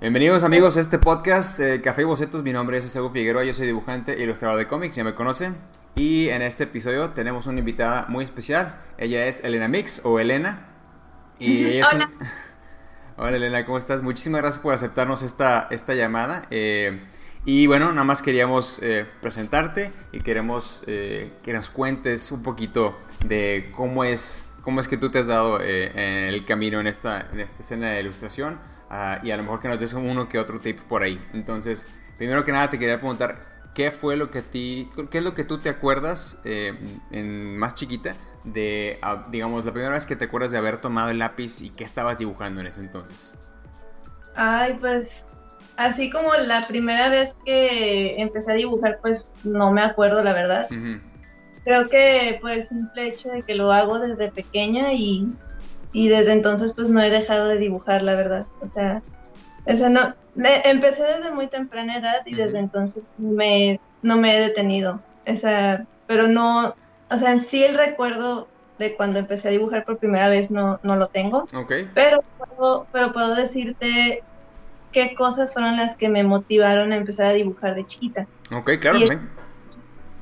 Bienvenidos amigos a este podcast eh, Café y Bocetos. Mi nombre es Esaú Figueroa, yo soy dibujante e ilustrador de cómics, ya me conocen. Y en este episodio tenemos una invitada muy especial. Ella es Elena Mix o Elena. Y ella es Hola. Hola Elena, ¿cómo estás? Muchísimas gracias por aceptarnos esta, esta llamada. Eh, y bueno, nada más queríamos eh, presentarte y queremos eh, que nos cuentes un poquito de cómo es, cómo es que tú te has dado eh, el camino en esta, en esta escena de ilustración ah, y a lo mejor que nos des uno que otro tip por ahí. Entonces, primero que nada te quería preguntar, ¿qué fue lo que a ti, qué es lo que tú te acuerdas eh, en más chiquita de, ah, digamos, la primera vez que te acuerdas de haber tomado el lápiz y qué estabas dibujando en ese entonces? Ay, pues así como la primera vez que empecé a dibujar, pues no me acuerdo la verdad. Ujú. Creo que por el simple hecho de que lo hago desde pequeña y, y desde entonces pues no he dejado de dibujar, la verdad. O sea, esa no, me- empecé desde muy temprana edad y desde entonces me, no me he detenido. Esa, pero no, o sea, en sí el recuerdo de cuando empecé a dibujar por primera vez no, no lo tengo. Ok. Pero puedo, pero puedo decirte qué cosas fueron las que me motivaron a empezar a dibujar de chiquita. Ok, claro. Y.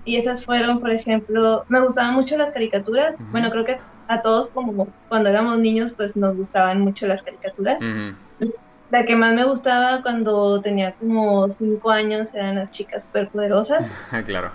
Y esas fueron, por ejemplo, me gustaban mucho las caricaturas. Bueno, creo que a todos como cuando éramos niños, pues nos gustaban mucho las caricaturas. La que más me gustaba cuando tenía como cinco años eran las chicas superpoderosas. Ah, claro.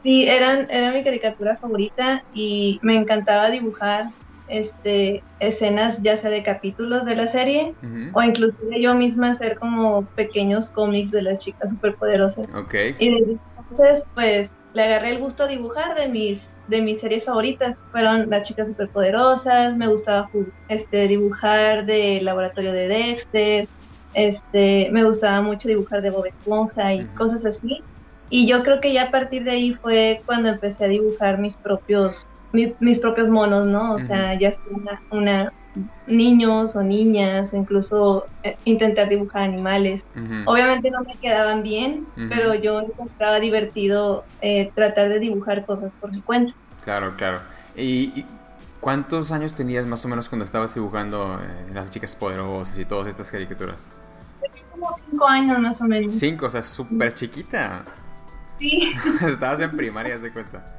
Sí, eran, era mi caricatura favorita y me encantaba dibujar este, escenas ya sea de capítulos de la serie o inclusive yo misma hacer como pequeños cómics de las chicas superpoderosas. Ok. Y entonces, pues, le agarré el gusto a dibujar de mis, de mis series favoritas. Fueron las chicas superpoderosas, me gustaba este, dibujar de Laboratorio de Dexter, este, me gustaba mucho dibujar de Bob Esponja y cosas así. Y yo creo que ya a partir de ahí fue cuando empecé a dibujar mis propios, mi- mis propios monos, ¿no? O sea, ya sea una, una- niños o niñas, o incluso eh, intentar dibujar animales. Obviamente no me quedaban bien, pero yo encontraba divertido eh, tratar de dibujar cosas por mi cuenta. Claro, claro. ¿Y, y cuántos años tenías más o menos cuando estabas dibujando eh, las chicas poderosas y todas estas caricaturas? Tenía como cinco años más o menos. Cinco, o sea, súper chiquita. Sí, Estabas en primaria, se cuenta.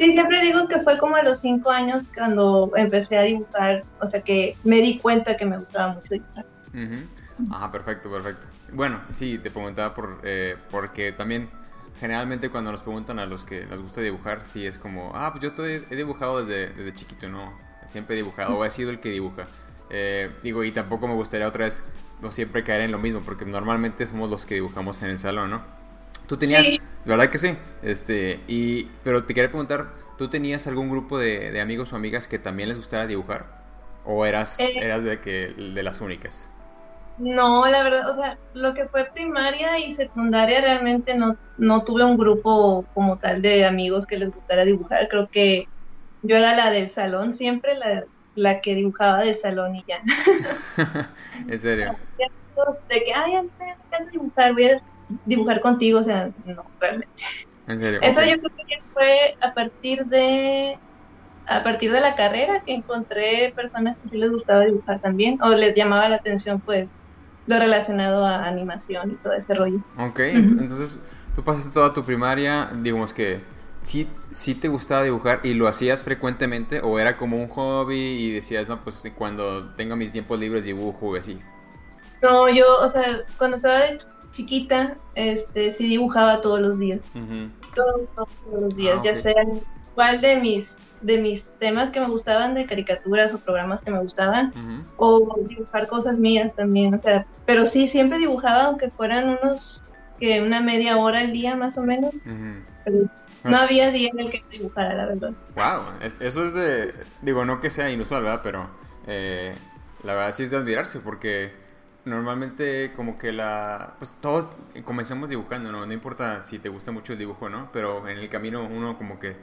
Sí, siempre digo que fue como a los cinco años cuando empecé a dibujar, o sea que me di cuenta que me gustaba mucho dibujar. Ujú. Ah, perfecto, perfecto. Bueno, sí, te preguntaba por, eh, porque también generalmente cuando nos preguntan a los que nos gusta dibujar, sí es como, ah, pues yo he dibujado desde, desde chiquito, ¿no? Siempre he dibujado, o he sido el que dibuja. Eh, digo, y tampoco me gustaría otra vez no siempre caer en lo mismo, porque normalmente somos los que dibujamos en el salón, ¿no? Tú tenías, Sí. ¿verdad que sí? Este, y, pero te quería preguntar, ¿tú tenías algún grupo de, de amigos o amigas que también les gustara dibujar? ¿O eras, Eh. eras de, que, de las únicas? No, la verdad, o sea, lo que fue primaria y secundaria realmente no, no tuve un grupo como tal de amigos que les gustara dibujar. Creo que yo era la del salón siempre, la, la que dibujaba del salón y ya. en serio. De que, ay, a mí me encanta dibujar, voy a dibujar contigo, o sea, no, realmente. En serio. Eso yo creo que fue a partir de a partir de la carrera que encontré personas que sí les gustaba dibujar también o les llamaba la atención pues lo relacionado a animación y todo ese rollo. Ok, ent- entonces tú pasaste toda tu primaria, digamos que sí, sí te gustaba dibujar y lo hacías frecuentemente o era como un hobby y decías, no, pues cuando tenga mis tiempos libres dibujo y así. No, yo, o sea, cuando estaba de chiquita, este, sí dibujaba todos los días, todos, todos, todos los días, Ah, ya sea cuál de mis de mis temas que me gustaban de caricaturas o programas que me gustaban o dibujar cosas mías también, o sea, pero sí siempre dibujaba aunque fueran unos que una media hora al día más o menos, pero no había día en el que dibujara, la verdad. Wow, es- eso es de, digo, no que sea inusual, ¿verdad? Pero eh, la verdad sí es de admirarse porque normalmente como que la, pues todos comencemos dibujando, ¿no? No importa si te gusta mucho el dibujo, ¿no? Pero en el camino uno como que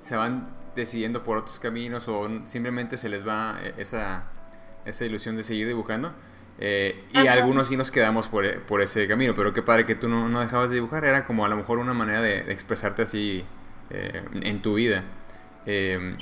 se van decidiendo por otros caminos o simplemente se les va eh, esa, esa ilusión de seguir dibujando. Eh, y Ajá. algunos sí nos quedamos por, e- por ese camino, pero qué padre que tú no, no dejabas de dibujar, era como a lo mejor una manera de, de expresarte así eh, en tu vida. Eh,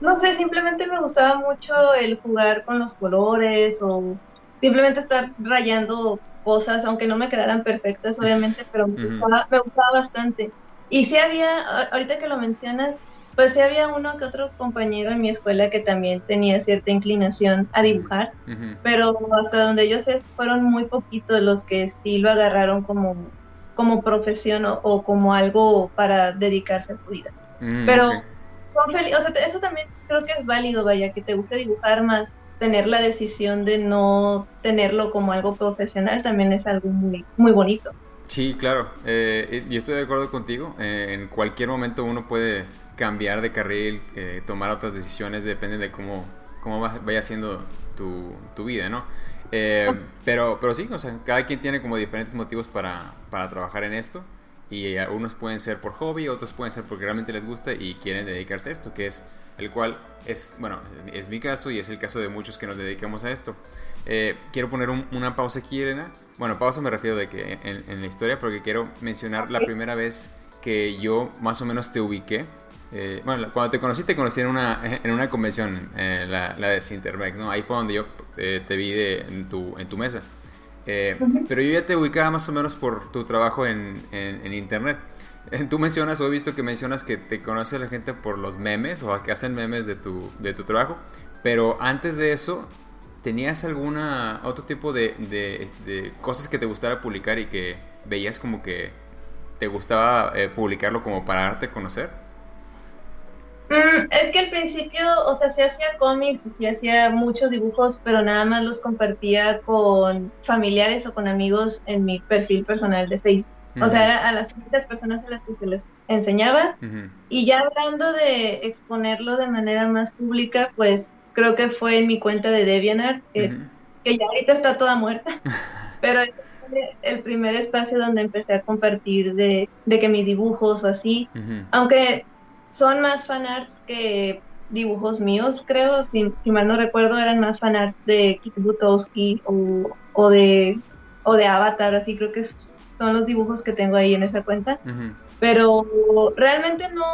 no sé, simplemente me gustaba mucho el jugar con los colores o simplemente estar rayando cosas, aunque no me quedaran perfectas, obviamente, pero me, gustaba, me gustaba bastante. Y sí había, ahorita que lo mencionas, pues sí había uno que otro compañero en mi escuela que también tenía cierta inclinación a dibujar, pero hasta donde yo sé fueron muy poquitos los que sí lo agarraron como, como profesión o, como algo para dedicarse a su vida. Mm, pero son felices, o sea, eso también creo que es válido, vaya, que te guste dibujar más tener la decisión de no tenerlo como algo profesional también es algo muy, muy bonito. Sí, claro, eh, y estoy de acuerdo contigo. Eh, en cualquier momento uno puede cambiar de carril, eh, tomar otras decisiones, depende de cómo, cómo vaya siendo tu, tu vida, ¿no? Eh, pero, pero sí, o sea, cada quien tiene como diferentes motivos para, para trabajar en esto y unos pueden ser por hobby, otros pueden ser porque realmente les gusta y quieren dedicarse a esto, que es el cual es, bueno, es mi caso y es el caso de muchos que nos dedicamos a esto. Eh, quiero poner una pausa aquí, Elena. Bueno, pausa me refiero de que en, en, la historia porque quiero mencionar la primera vez que yo más o menos te ubiqué eh, bueno, cuando te conocí, te conocí en una, en una convención, eh, la, la, de Sintermex, ¿no? Ahí fue donde yo te vi de, en, tu, en tu mesa. Pero yo ya te ubicaba más o menos por tu trabajo en, en, internet. Tú mencionas, o he visto que mencionas que te conoce la gente por los memes o que hacen memes de tu, de tu trabajo. Pero antes de eso, ¿tenías alguna otro tipo de, de, cosas que te gustara publicar y que veías como que te gustaba publicarlo como para darte a conocer? Mm, es que al principio, o sea, se hacía cómics y se hacía muchos dibujos, pero nada más los compartía con familiares o con amigos en mi perfil personal de Facebook. O sea, era a las únicas personas a las que se les enseñaba. Y ya hablando de exponerlo de manera más pública, pues creo que fue en mi cuenta de DeviantArt, que, ya ahorita está toda muerta, pero es el primer espacio donde empecé a compartir de, de que mis dibujos o así, aunque son más fanarts que dibujos míos, creo, si, mal no recuerdo, eran más fanarts de Kik Butowski o, o, de, o de Avatar, así creo que son los dibujos que tengo ahí en esa cuenta. Pero realmente no,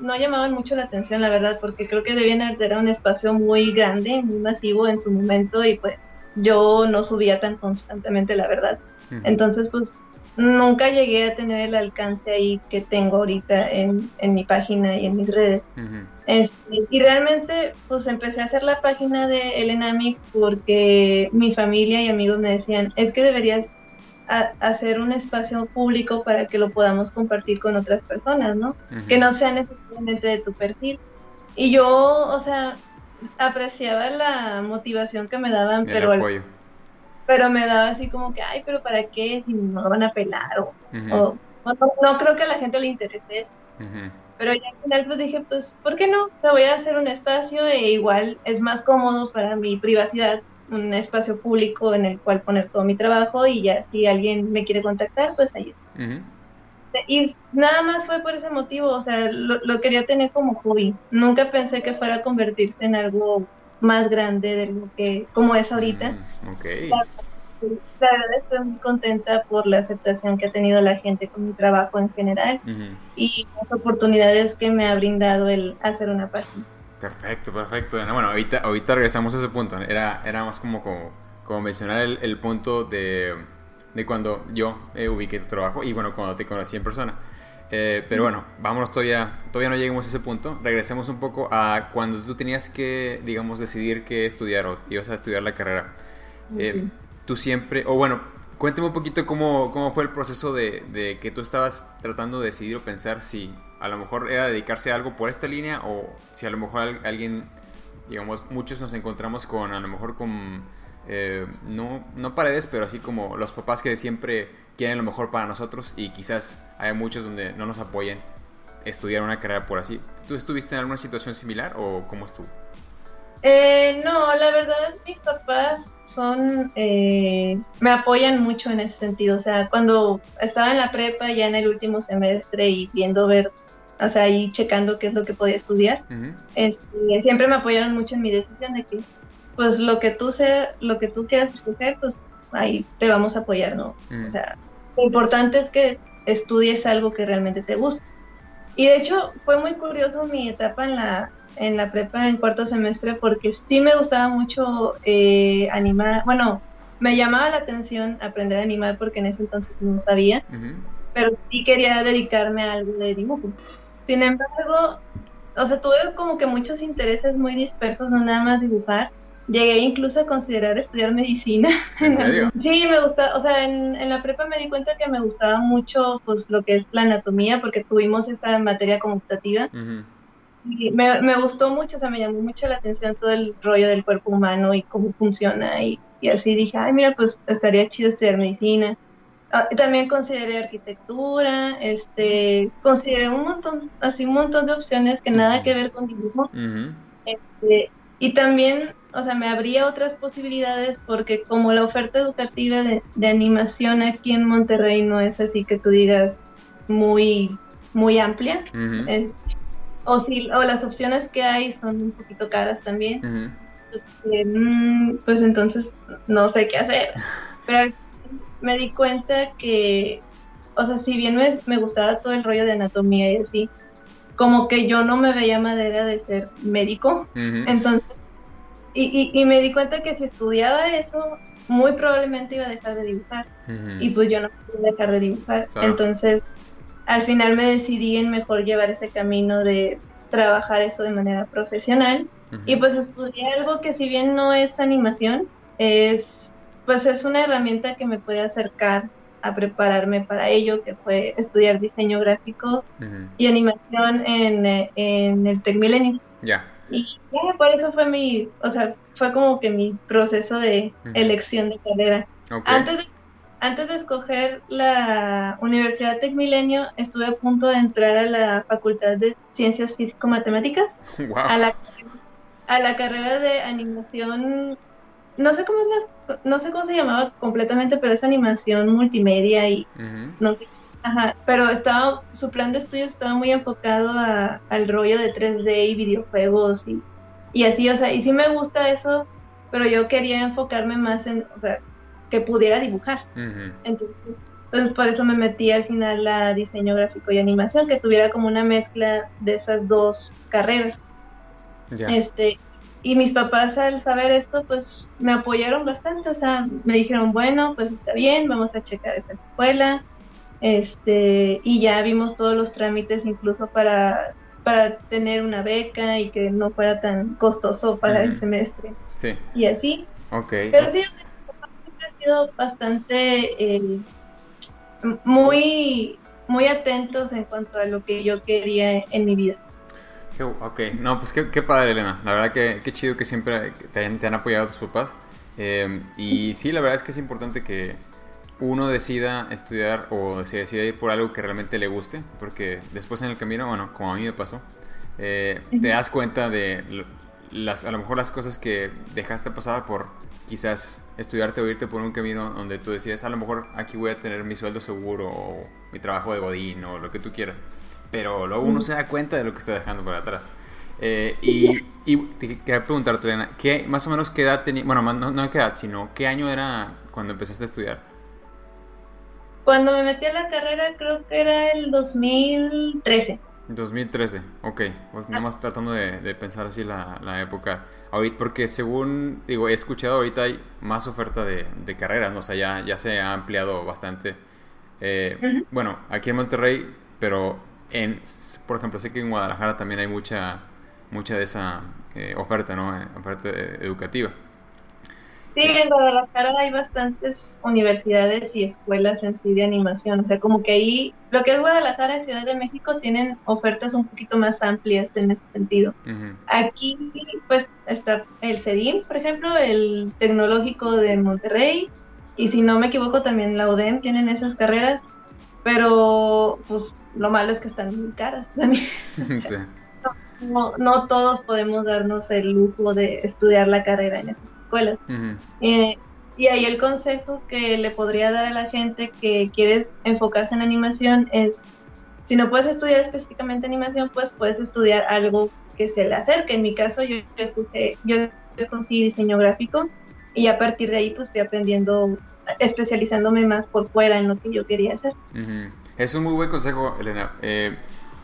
no llamaban mucho la atención, la verdad, porque creo que DeviantArt era un espacio muy grande, muy masivo en su momento y pues yo no subía tan constantemente, la verdad. Entonces, pues nunca llegué a tener el alcance ahí que tengo ahorita en, en mi página y en mis redes. este, y realmente pues empecé a hacer la página de Elenamic porque mi familia y amigos me decían, es que deberías hacer un espacio público para que lo podamos compartir con otras personas, ¿no? Que no sea necesariamente de tu perfil. Y yo, o sea, apreciaba la motivación que me daban, pero pero me daba así como que, ay, pero ¿para qué? Si no lo van a pelar o, no, creo que a la gente le interese esto. Pero ya al final pues dije, pues, ¿por qué no? O sea, voy a hacer un espacio e igual es más cómodo para mi privacidad, un espacio público en el cual poner todo mi trabajo y ya si alguien me quiere contactar, pues ahí Y nada más fue por ese motivo, o sea, lo, lo, quería tener como hobby. Nunca pensé que fuera a convertirse en algo más grande de lo que como es ahorita. Mm, la, verdad estoy muy contenta por la aceptación que ha tenido la gente con mi trabajo en general y las oportunidades que me ha brindado el hacer una página. Perfecto, perfecto. Bueno, ahorita, ahorita regresamos a ese punto. Era, era más como, como, mencionar el, el punto de, de, cuando yo eh, ubiqué tu trabajo y bueno, cuando te conocí en persona. Eh, pero bueno, vámonos todavía, todavía no lleguemos a ese punto. Regresemos un poco a cuando tú tenías que, digamos, decidir qué estudiar o ibas a estudiar la carrera. Eh, tú siempre, o bueno, cuéntame un poquito cómo, cómo fue el proceso de, de, que tú estabas tratando de decidir o pensar si a lo mejor era dedicarse a algo por esta línea o si a lo mejor alguien, digamos, muchos nos encontramos con, a lo mejor con, eh, no, no paredes, pero así como los papás que siempre quieren lo mejor para nosotros y quizás hay muchos donde no nos apoyen estudiar una carrera por así. ¿Tú estuviste en alguna situación similar o cómo estuvo? Eh, no, la verdad mis papás son, eh, me apoyan mucho en ese sentido. O sea, cuando estaba en la prepa, ya en el último semestre y viendo ver, o sea, ahí checando qué es lo que podía estudiar, este, siempre me apoyaron mucho en mi decisión de que, pues lo que tú sea, lo que tú quieras escoger, pues ahí te vamos a apoyar, ¿no? O sea, lo importante es que estudies algo que realmente te gusta. Y de hecho fue muy curioso mi etapa en la, en la prepa en cuarto semestre porque sí me gustaba mucho eh, animar, bueno, me llamaba la atención aprender a animar porque en ese entonces no sabía, pero sí quería dedicarme a algo de dibujo. Sin embargo, o sea, tuve como que muchos intereses muy dispersos, no nada más dibujar. Llegué incluso a considerar estudiar medicina. ¿En serio? sí, me gusta, o sea, en, en, la prepa me di cuenta que me gustaba mucho pues lo que es la anatomía, porque tuvimos esta materia conmutativa. y me, me, gustó mucho, o sea, me llamó mucho la atención todo el rollo del cuerpo humano y cómo funciona. Y, y así dije, ay, mira, pues estaría chido estudiar medicina. Ah, también consideré arquitectura, este, consideré un montón, así un montón de opciones que nada que ver con dibujo. este, y también, o sea, me abría otras posibilidades porque como la oferta educativa de, de, animación aquí en Monterrey no es así que tú digas muy, muy amplia, es, o, si, o las opciones que hay son un poquito caras también. Este, mm, pues entonces no sé qué hacer. Pero me di cuenta que, o sea, si bien me, me, gustaba todo el rollo de anatomía y así, como que yo no me veía madera de ser médico. Entonces, y, y, me di cuenta que si estudiaba eso, muy probablemente iba a dejar de dibujar. Y pues yo no podía dejar de dibujar. Entonces, al final me decidí en mejor llevar ese camino de trabajar eso de manera profesional. Y pues estudié algo que si bien no es animación, es pues es una herramienta que me puede acercar a prepararme para ello, que fue estudiar diseño gráfico y animación en, en el Tech Millennium. Ya. Y ya, por eso fue mi, o sea, fue como que mi proceso de elección de carrera. Antes, de, antes de escoger la Universidad Tech Milenio, estuve a punto de entrar a la Facultad de Ciencias Físico-Matemáticas, a, la, a la carrera de animación no sé cómo es la, no sé cómo se llamaba completamente, pero es animación multimedia y no sé, ajá, pero estaba, su plan de estudios estaba muy enfocado a, al rollo de 3D y videojuegos y, y así, o sea, y sí me gusta eso, pero yo quería enfocarme más en, o sea, que pudiera dibujar. Entonces, pues, por eso me metí al final a diseño gráfico y animación, que tuviera como una mezcla de esas dos carreras. Este, y mis papás al saber esto, pues me apoyaron bastante, o sea, me dijeron, bueno, pues está bien, vamos a checar esta escuela, este, y ya vimos todos los trámites incluso para, para tener una beca y que no fuera tan costoso pagar el semestre. Sí. Y así. Ok. Pero sí, siempre ha sido bastante, eh, muy, muy atentos en cuanto a lo que yo quería en mi vida. Ok, no, pues qué, padre, Elena. La verdad que qué chido que siempre te, han, apoyado tus papás. Eh, y sí, la verdad es que es importante que uno decida estudiar o se decida ir por algo que realmente le guste, porque después en el camino, bueno, como a mí me pasó, eh, te das cuenta de las, a lo mejor las cosas que dejaste pasar por quizás estudiarte o irte por un camino donde tú decías, a lo mejor aquí voy a tener mi sueldo seguro o mi trabajo de godín o lo que tú quieras pero luego uno se da cuenta de lo que está dejando por atrás. Eh, y, y, te quería preguntarte, Elena, ¿qué, más o menos qué edad tenía, bueno, no, no qué edad, sino qué año era cuando empezaste a estudiar? Cuando me metí a la carrera creo que era el 2013. 2013, ok. Pues nada más tratando de, de pensar así la, la, época. Porque según, digo, he escuchado ahorita hay más oferta de, de carreras, ¿no? o sea, ya, ya se ha ampliado bastante. Eh, Bueno, aquí en Monterrey, pero en, por ejemplo, sé que en Guadalajara también hay mucha, mucha de esa eh, oferta, ¿no? Eh, oferta educativa. Sí, en Guadalajara hay bastantes universidades y escuelas en sí de animación, o sea, como que ahí, lo que es Guadalajara y Ciudad de México tienen ofertas un poquito más amplias en ese sentido. Aquí, pues, está el CEDIM, por ejemplo, el Tecnológico de Monterrey, y si no me equivoco, también la UDEM tienen esas carreras, pero, pues, lo malo es que están muy caras también. no, no, todos podemos darnos el lujo de estudiar la carrera en esas Eh, y ahí el consejo que le podría dar a la gente que quiere enfocarse en animación es, si no puedes estudiar específicamente animación, pues puedes estudiar algo que se le acerque. En mi caso yo, escogí, yo escogí diseño gráfico y a partir de ahí pues fui aprendiendo, especializándome más por fuera en lo que yo quería hacer. Es un muy buen consejo, Elena. Eh,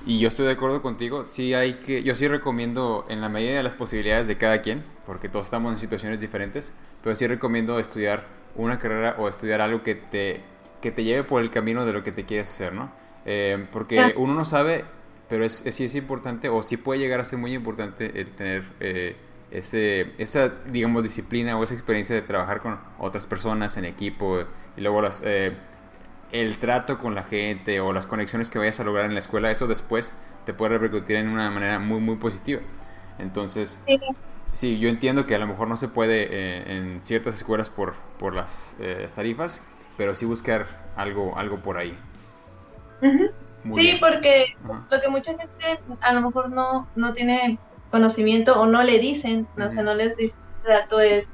y yo estoy de acuerdo contigo, sí hay que, yo sí recomiendo en la medida de las posibilidades de cada quien, porque todos estamos en situaciones diferentes, pero sí recomiendo estudiar una carrera o estudiar algo que te, que te lleve por el camino de lo que te quieres hacer, ¿no? Eh, porque uno no sabe, pero es, sí es importante, o sí puede llegar a ser muy importante el tener eh, ese, esa, digamos, disciplina o esa experiencia de trabajar con otras personas en equipo y luego las... Eh, el trato con la gente o las conexiones que vayas a lograr en la escuela, eso después te puede repercutir en una manera muy, muy positiva. Entonces, sí, yo entiendo que a lo mejor no se puede eh, en ciertas escuelas por, por las eh, tarifas, pero sí buscar algo, algo por ahí. Sí, porque lo que mucha gente a lo mejor no, no tiene conocimiento o no le dicen, no, sé, no les dicen dato es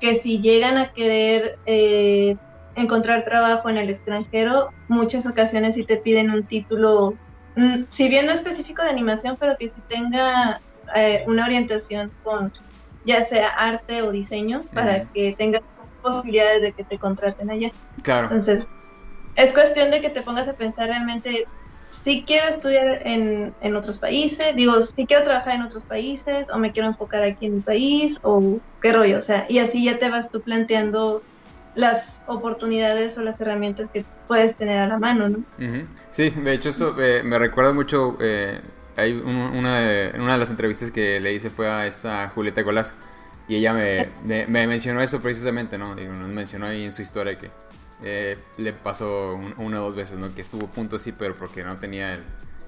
que si llegan a querer eh, encontrar trabajo en el extranjero, muchas ocasiones sí te piden un título, mm, si bien no específico de animación, pero que sí tenga eh, una orientación con ya sea arte o diseño, para que tengas posibilidades de que te contraten allá. Claro. Entonces, es cuestión de que te pongas a pensar realmente si quiero estudiar en, en, otros países, digo, si quiero trabajar en otros países o me quiero enfocar aquí en mi país o qué rollo, o sea, y así ya te vas tú planteando las oportunidades o las herramientas que puedes tener a la mano, ¿no? Sí, de hecho eso eh, me recuerda mucho, eh, hay una, de, una de las entrevistas que le hice fue a esta Julieta Colás y ella me, me, mencionó eso precisamente, ¿no? Digo, nos mencionó ahí en su historia que eh, le pasó una o dos veces, ¿no? Que estuvo punto sí, pero porque no tenía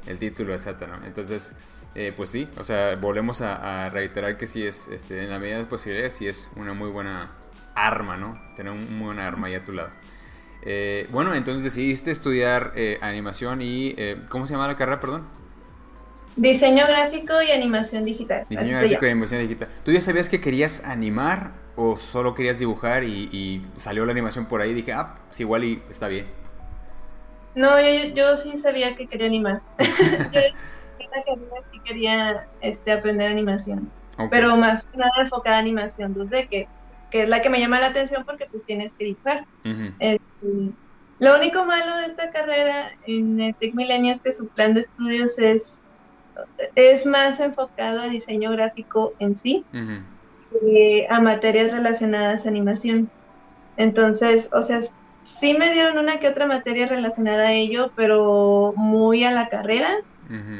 el, título exacto, ¿no? Entonces, pues sí, o sea, volvemos a, reiterar que sí es, este, en la medida de posibilidades, sí es una muy buena arma, ¿no? Tener un, muy buena arma ahí a tu lado. Eh, bueno, entonces decidiste estudiar eh, animación y... Eh, ¿Cómo se llama la carrera, perdón? Diseño gráfico y animación digital. Diseño gráfico y animación digital. ¿Tú ya sabías que querías animar o solo querías dibujar y, salió la animación por ahí y dije, ah, pues igual y está bien? No, yo, sí sabía que quería animar. yo sí quería este, aprender animación. Pero más que nada enfocada a animación 2D, que que es la que me llama la atención porque pues tienes que dibujar. Este, lo único malo de esta carrera en el Tech Millennium es que su plan de estudios es, es más enfocado a diseño gráfico en sí que a materias relacionadas a animación. Entonces, o sea, sí me dieron una que otra materia relacionada a ello, pero muy a la carrera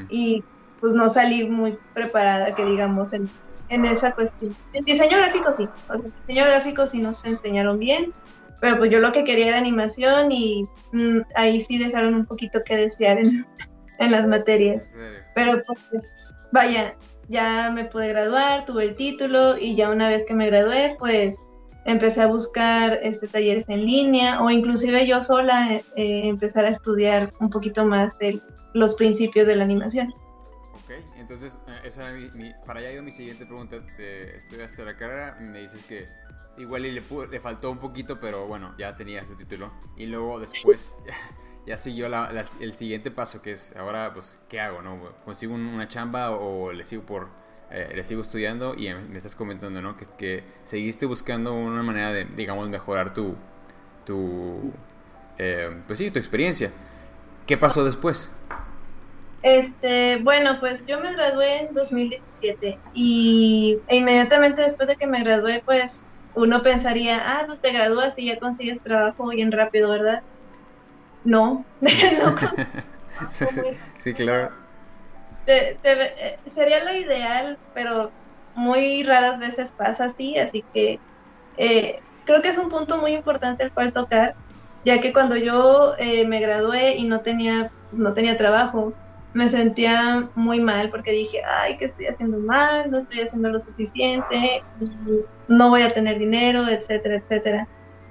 y pues no salí muy preparada, que digamos, en en esa cuestión. En diseño gráfico sí, o sea, en diseño gráfico sí nos enseñaron bien, pero pues yo lo que quería era animación y mm, ahí sí dejaron un poquito que desear en, las materias. Pero pues vaya, ya me pude graduar, tuve el título y ya una vez que me gradué, pues empecé a buscar este talleres en línea o inclusive yo sola eh, empezar a estudiar un poquito más de los principios de la animación. Entonces, eh, esa para allá ido mi siguiente pregunta. estudiaste la carrera, me dices que igual le, le faltó un poquito, pero bueno, ya tenía su título. Y luego después ya siguió el siguiente paso, que es ahora, pues, ¿qué hago? no ¿Consigo una chamba o le sigo por... Eh, le sigo estudiando y me estás comentando, ¿no? Que, que seguiste buscando una manera de, digamos, mejorar tu, tu, eh, pues sí, tu experiencia. ¿Qué pasó después? Este, bueno, pues yo me gradué en 2017 y e inmediatamente después de que me gradué, pues uno pensaría, ah, pues te gradúas y ya consigues trabajo bien rápido, ¿verdad? No, no. sí, claro. Eh, sería lo ideal, pero muy raras veces pasa así, así que eh, creo que es un punto muy importante el cual tocar, ya que cuando yo eh, me gradué y no tenía, pues, no tenía trabajo, me sentía muy mal porque dije, ay, que estoy haciendo mal, no estoy haciendo lo suficiente, no voy a tener dinero, etcétera, etcétera.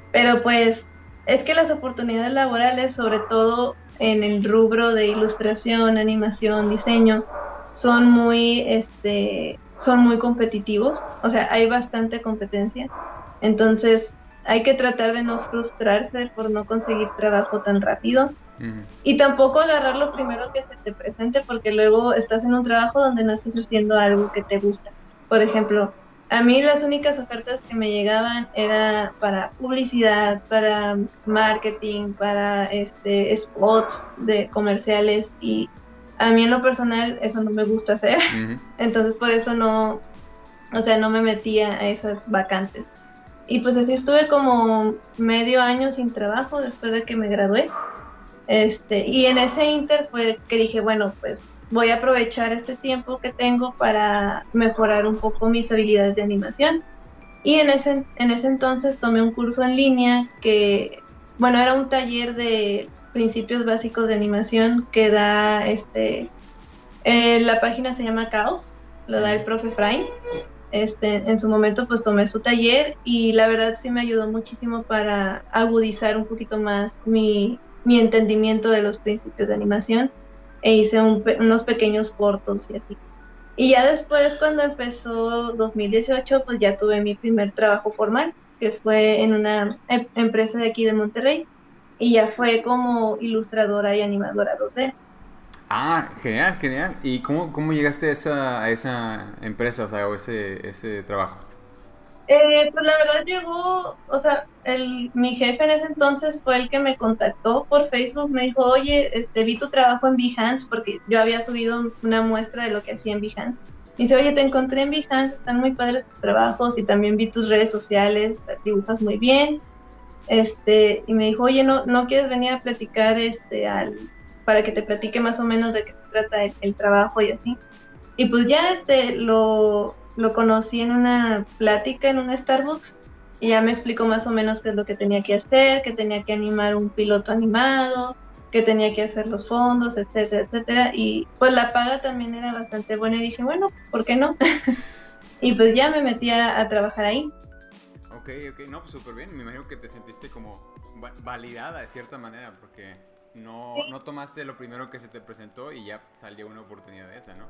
Pero pues es que las oportunidades laborales, sobre todo en el rubro de ilustración, animación, diseño, son muy, este, son muy competitivos, o sea, hay bastante competencia. Entonces, hay que tratar de no frustrarse por no conseguir trabajo tan rápido y tampoco agarrar lo primero que se te presente porque luego estás en un trabajo donde no estás haciendo algo que te gusta. Por ejemplo, a mí las únicas ofertas que me llegaban era para publicidad, para marketing, para este spots de comerciales y a mí en lo personal eso no me gusta hacer, entonces por eso no, o sea, no me metía a esas vacantes. Y pues así estuve como medio año sin trabajo después de que me gradué. Este, y en ese inter fue que dije, bueno, pues voy a aprovechar este tiempo que tengo para mejorar un poco mis habilidades de animación. Y en ese, en ese entonces tomé un curso en línea que, bueno, era un taller de principios básicos de animación que da, este, eh, la página se llama Caos, lo da el profe Frain. Este, en su momento pues tomé su taller y la verdad sí me ayudó muchísimo para agudizar un poquito más mi, mi entendimiento de los principios de animación e hice unos pequeños cortos y así. Y ya después, cuando empezó 2018, pues ya tuve mi primer trabajo formal, que fue en una em, empresa de aquí de Monterrey, y ya fue como ilustradora y animadora 2D. Ah, genial, genial. ¿Y cómo, cómo llegaste a esa, a esa empresa, o sea, o ese, ese trabajo? Eh, pues la verdad llegó, o sea, el, mi jefe en ese entonces fue el que me contactó por Facebook, me dijo, oye, este, vi tu trabajo en Behance, porque yo había subido una muestra de lo que hacía en Behance. Y dice, oye, te encontré en Behance, están muy padres tus trabajos y también vi tus redes sociales, dibujas muy bien. Este, y me dijo, oye, ¿no, no quieres venir a platicar este, al, para que te platique más o menos de qué trata el trabajo y así? Y pues ya este, lo, lo conocí en una plática en un Starbucks y ya me explicó más o menos qué es lo que tenía que hacer, que tenía que animar un piloto animado, que tenía que hacer los fondos, etcétera, etcétera. Y pues la paga también era bastante buena y dije, bueno, ¿por qué no? y pues ya me metí a, trabajar ahí. Ok, ok, no, pues súper bien. Me imagino que te sentiste como validada de cierta manera porque no, no tomaste lo primero que se te presentó y ya salió una oportunidad de esa, ¿no?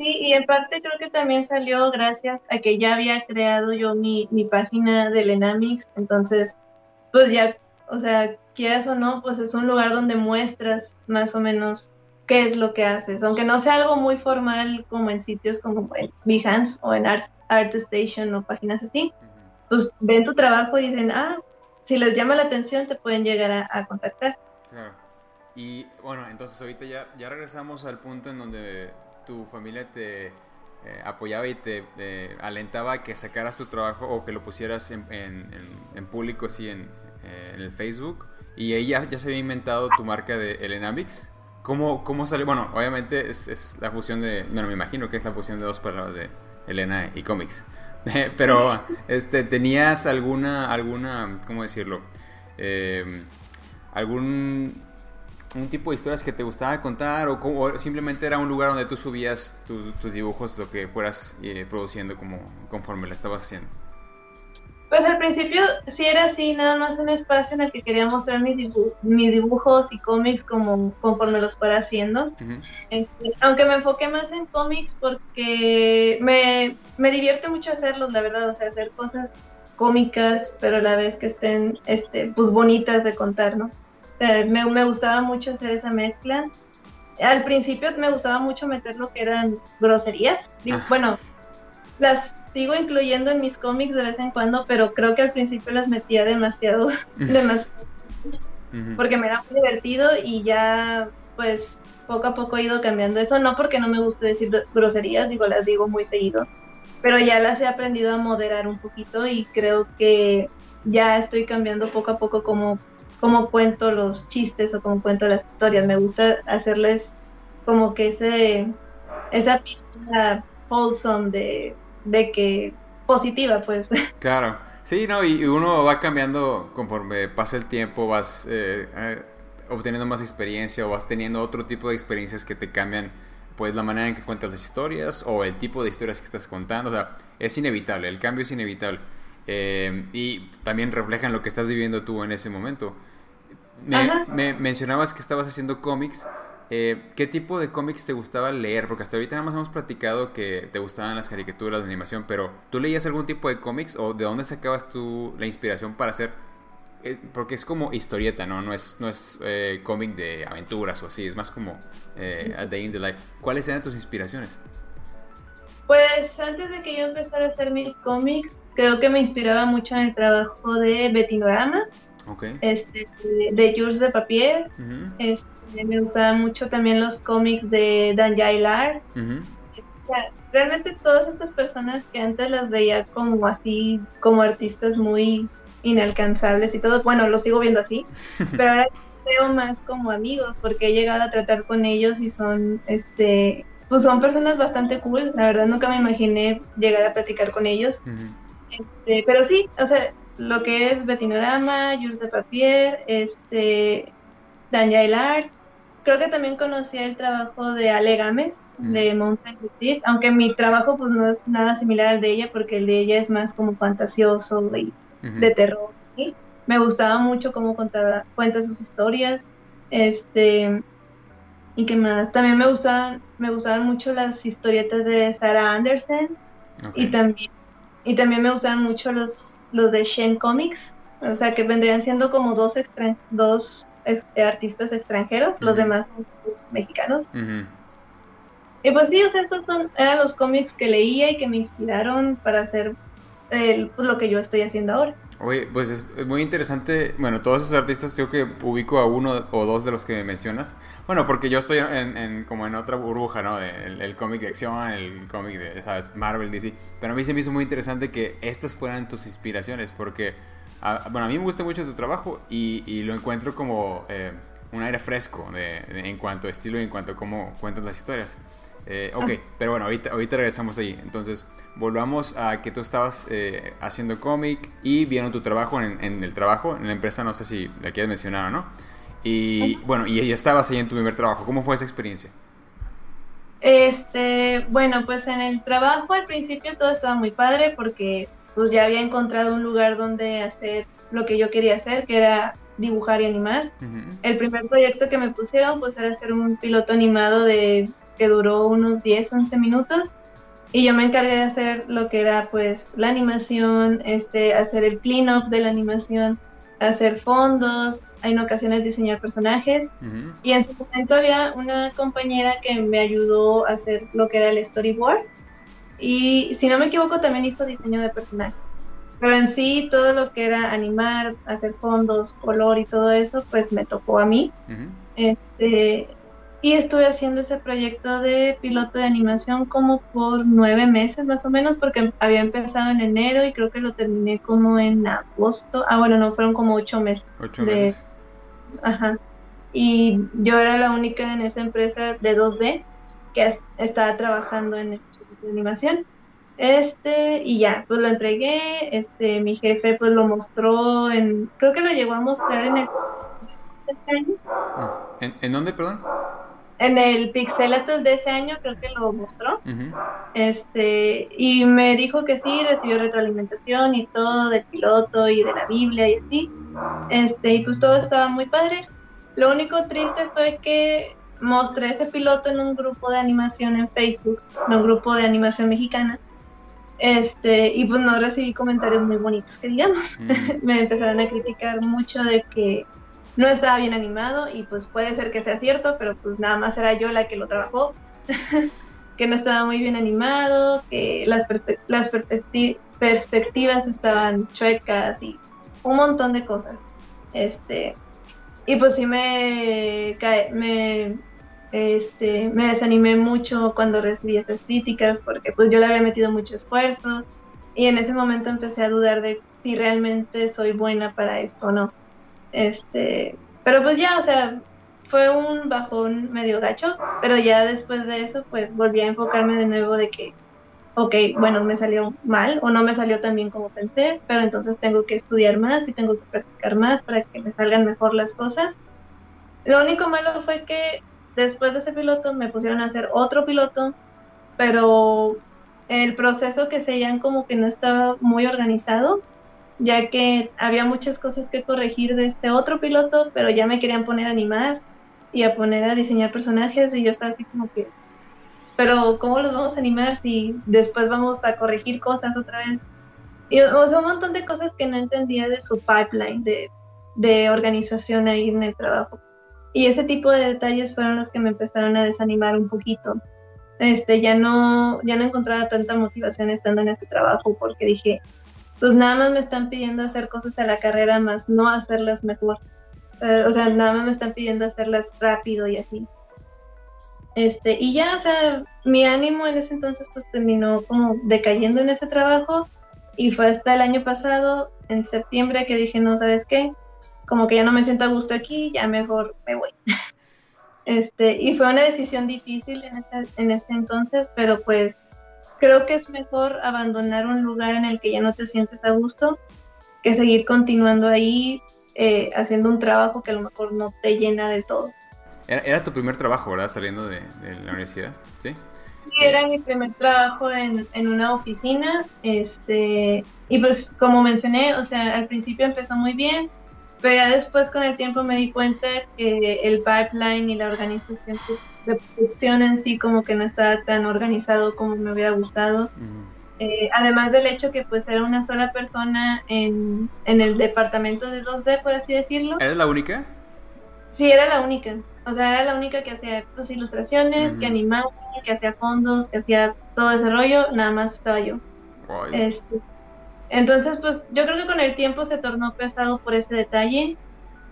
Sí, y en parte creo que también salió gracias a que ya había creado yo mi, mi página de Lenamix, entonces, pues ya, o sea, quieras o no, pues es un lugar donde muestras más o menos qué es lo que haces, aunque no sea algo muy formal como en sitios como en Behance o en Art, ArtStation o páginas así, pues ven tu trabajo y dicen, ah, si les llama la atención te pueden llegar a, a contactar. Claro. Y bueno, entonces ahorita ya, ya regresamos al punto en donde tu familia te eh, apoyaba y te alentaba a que sacaras tu trabajo o que lo pusieras en, en, público, así en, eh, en, el Facebook. Y ella ya se había inventado tu marca de Elenabix. ¿Cómo, ¿Cómo sale? Bueno, obviamente es, la fusión de. Bueno, me imagino que es la fusión de dos palabras de Elena y cómics. Pero, este, ¿tenías alguna, alguna, cómo decirlo? Eh, algún un tipo de historias que te gustaba contar o, simplemente era un lugar donde tú subías tus, dibujos, lo que fueras eh, produciendo como conforme lo estabas haciendo? Pues al principio sí era así, nada más un espacio en el que quería mostrar mis, mis dibujos y cómics como conforme los fuera haciendo. Este, aunque me enfoqué más en cómics porque me, me divierte mucho hacerlos, la verdad, o sea, hacer cosas cómicas, pero a la vez que estén este, pues bonitas de contar, ¿no? Me, me, gustaba mucho hacer esa mezcla. Al principio me gustaba mucho meter lo que eran groserías. Ah. Bueno, las sigo incluyendo en mis cómics de vez en cuando, pero creo que al principio las metía demasiado, demasiado porque me era muy divertido y ya pues poco a poco he ido cambiando eso, no porque no me guste decir groserías, digo, las digo muy seguido, pero ya las he aprendido a moderar un poquito y creo que ya estoy cambiando poco a poco como cómo cuento los chistes o cómo cuento las historias. Me gusta hacerles como que ese esa pista wholesome de, de que positiva, pues. Claro. Sí, no, y uno va cambiando conforme pasa el tiempo, vas eh, eh, obteniendo más experiencia o vas teniendo otro tipo de experiencias que te cambian pues la manera en que cuentas las historias o el tipo de historias que estás contando. O sea, es inevitable, el cambio es inevitable. Eh, y también reflejan lo que estás viviendo tú en ese momento. Me, mencionabas que estabas haciendo cómics. Eh, ¿Qué tipo de cómics te gustaba leer? Porque hasta ahorita nada más hemos platicado que te gustaban las caricaturas de animación, pero ¿tú leías algún tipo de cómics o de dónde sacabas tú la inspiración para hacer? Eh, porque es como historieta, ¿no? No es, no es eh, cómic de aventuras o así, es más como A Day in the Life. ¿Cuáles eran tus inspiraciones? Pues antes de que yo empezara a hacer mis cómics, creo que me inspiraba mucho en el trabajo de Betty Norama este, de Jules de Papier. este, me gustaban mucho también los cómics de Dan Jailar. realmente todas estas personas que antes las veía como así, como artistas muy inalcanzables y todo, bueno, lo sigo viendo así, pero ahora veo más como amigos porque he llegado a tratar con ellos y son, este, pues son personas bastante cool, la verdad nunca me imaginé llegar a platicar con ellos, este, pero sí, o sea, lo que es Betinorama, Jules de Papier, este, Daniel Art, creo que también conocí el trabajo de Ale Gámez, de Mountain Justice, aunque mi trabajo pues no es nada similar al de ella porque el de ella es más como fantasioso y de terror. Me gustaba mucho cómo contaba, cuenta sus historias. Este, y que más, también me gustaban, me gustaban mucho las historietas de Sarah Anderson y también y también me gustaban mucho los los de Shen Comics, o sea que vendrían siendo como dos dos artistas extranjeros, los demás son mexicanos. Y pues sí, o sea, estos son, eran los cómics que leía y que me inspiraron para hacer pues, lo que yo estoy haciendo ahora. Oye, pues es muy interesante. Bueno, todos esos artistas, creo que ubico a uno o dos de los que mencionas. Bueno, porque yo estoy en, como en otra burbuja, ¿no? El, cómic de acción, el cómic de, ¿sabes? Marvel, DC. Pero a mí se me hizo muy interesante que estas fueran tus inspiraciones, porque, bueno, a mí me gusta mucho tu trabajo y, lo encuentro como eh, un aire fresco en cuanto a estilo y en cuanto a cómo cuentan las historias. Eh, ok, pero bueno, ahorita, ahorita regresamos ahí. Entonces, volvamos a que tú estabas eh, haciendo cómic y vieron tu trabajo en, el trabajo, en la empresa, no sé si la quieres mencionar o no. Y bueno, y ya estabas ahí en tu primer trabajo. ¿Cómo fue esa experiencia? Este, bueno, pues en el trabajo al principio todo estaba muy padre porque pues ya había encontrado un lugar donde hacer lo que yo quería hacer, que era dibujar y animar. El primer proyecto que me pusieron pues era hacer un piloto animado de que duró unos 10, 11 minutos. Y yo me encargué de hacer lo que era pues la animación, este, hacer el clean-up de la animación, hacer fondos, en ocasiones diseñar personajes. Y en su momento había una compañera que me ayudó a hacer lo que era el storyboard. Y si no me equivoco también hizo diseño de personajes. Pero en sí todo lo que era animar, hacer fondos, color y todo eso, pues me tocó a mí. Este, y estuve haciendo ese proyecto de piloto de animación como por nueve meses más o menos, porque había empezado en enero y creo que lo terminé como en agosto. Ah, bueno, no, fueron como ocho meses. Ocho meses. Ajá. Y yo era la única en esa empresa de 2D que estaba trabajando en proyecto de animación. Este, y ya, pues lo entregué, este, mi jefe pues lo mostró en, creo que lo llegó a mostrar en el... Ah, ¿En, ¿En dónde, perdón? En el Pixelator de ese año creo que lo mostró. Este, y me dijo que sí, recibió retroalimentación y todo del piloto y de la Biblia y así. Este, y pues todo estaba muy padre. Lo único triste fue que mostré ese piloto en un grupo de animación en Facebook, en un grupo de animación mexicana. Este, y pues no recibí comentarios muy bonitos que digamos. me empezaron a criticar mucho de que no estaba bien animado y pues puede ser que sea cierto, pero pues nada más era yo la que lo trabajó, que no estaba muy bien animado, que las, las perspectivas estaban chuecas y un montón de cosas. Este, y pues sí me, me, este, me desanimé mucho cuando recibí estas críticas porque pues yo le había metido mucho esfuerzo y en ese momento empecé a dudar de si realmente soy buena para esto o no. Este, pero pues ya, o sea, fue un bajón medio gacho, pero ya después de eso, pues volví a enfocarme de nuevo de que, ok, bueno, me salió mal o no me salió tan bien como pensé, pero entonces tengo que estudiar más y tengo que practicar más para que me salgan mejor las cosas. Lo único malo fue que después de ese piloto me pusieron a hacer otro piloto, pero el proceso que seguían como que no estaba muy organizado ya que había muchas cosas que corregir de este otro piloto, pero ya me querían poner a animar y a poner a diseñar personajes y yo estaba así como que, pero ¿cómo los vamos a animar si después vamos a corregir cosas otra vez? Y o sea, un montón de cosas que no entendía de su pipeline de, de organización ahí en el trabajo. Y ese tipo de detalles fueron los que me empezaron a desanimar un poquito. Este, ya no, ya no encontraba tanta motivación estando en este trabajo porque dije, pues nada más me están pidiendo hacer cosas a la carrera más no hacerlas mejor. Eh, o sea, nada más me están pidiendo hacerlas rápido y así. Este, y ya, o sea, mi ánimo en ese entonces pues terminó como decayendo en ese trabajo y fue hasta el año pasado, en septiembre, que dije, no, ¿sabes qué? Como que ya no me siento a gusto aquí, ya mejor me voy. este, y fue una decisión difícil en ese, en ese entonces, pero pues creo que es mejor abandonar un lugar en el que ya no te sientes a gusto que seguir continuando ahí eh, haciendo un trabajo que a lo mejor no te llena del todo. Era, tu primer trabajo, ¿verdad? Saliendo de, la universidad, ¿sí? Sí, era mi primer trabajo en, en, una oficina, este, y pues como mencioné, o sea, al principio empezó muy bien, pero ya después con el tiempo me di cuenta que el pipeline y la organización de producción en sí como que no estaba tan organizado como me hubiera gustado. Eh, además del hecho que pues era una sola persona en, en el departamento de 2D, por así decirlo. ¿Eres la única? Sí, era la única. O sea, era la única que hacía pues, ilustraciones, que animaba, que hacía fondos, que hacía todo ese rollo, nada más estaba yo. Este, entonces, pues yo creo que con el tiempo se tornó pesado por ese detalle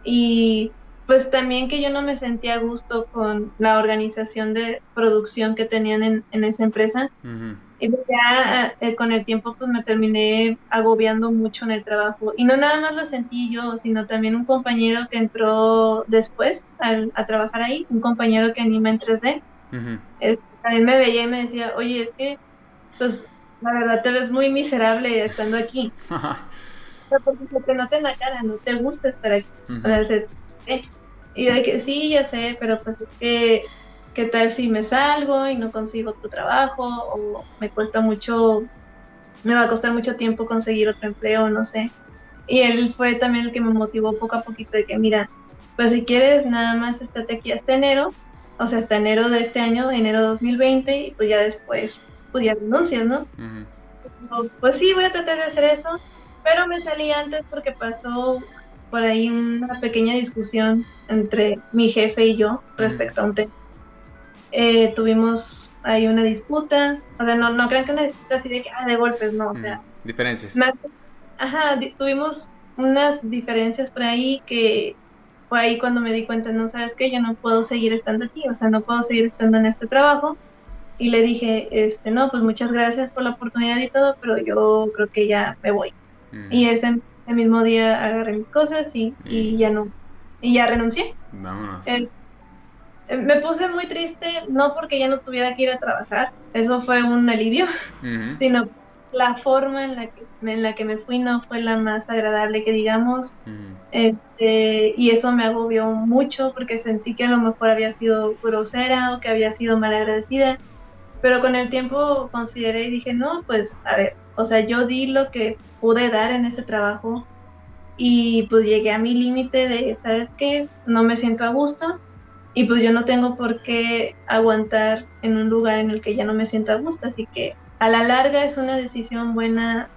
y pues también que yo no me sentía a gusto con la organización de producción que tenían en, en esa empresa. Y pues ya eh, con el tiempo pues me terminé agobiando mucho en el trabajo. Y no nada más lo sentí yo, sino también un compañero que entró después a trabajar ahí, un compañero que anima en 3D. también me veía y me decía, oye, es que pues la verdad te ves muy miserable estando aquí. porque se te nota en la cara, no te gusta estar aquí. Y yo de que sí, ya sé, pero pues es que ¿qué tal si me salgo y no consigo otro trabajo? O me cuesta mucho, me va a costar mucho tiempo conseguir otro empleo, no sé. Y él fue también el que me motivó poco a poquito de que, mira, pues si quieres, nada más estate aquí hasta enero, o sea, hasta enero de este año, enero 2020, y pues ya después, pues ya renuncias, ¿no? Pues sí, voy a tratar de hacer eso, pero me salí antes porque pasó por ahí una pequeña discusión entre mi jefe y yo respecto a un tema eh, tuvimos ahí una disputa, o sea, no, no crean que una disputa así de que, ah, de golpes, no, o sea. diferencias. ajá, tuvimos unas diferencias por ahí que fue ahí cuando me di cuenta, no sabes qué, yo no puedo seguir estando aquí, o sea, no puedo seguir estando en este trabajo. Y le dije, este, no, pues muchas gracias por la oportunidad y todo, pero yo creo que ya me voy. Y ese, mismo día agarré mis cosas y, y ya no, y ya renuncié. Vámonos. Me puse muy triste, no porque ya no tuviera que ir a trabajar, eso fue un alivio, sino la forma en la, que, en la que me fui no fue la más agradable que digamos, este, y eso me agobió mucho porque sentí que a lo mejor había sido grosera o que había sido mal agradecida, pero con el tiempo consideré y dije, no, pues a ver, o sea, yo di lo que pude dar en ese trabajo y pues llegué a mi límite de, ¿sabes qué? No me siento a gusto y pues yo no tengo por qué aguantar en un lugar en el que ya no me siento a gusto, así que a la larga es una decisión buena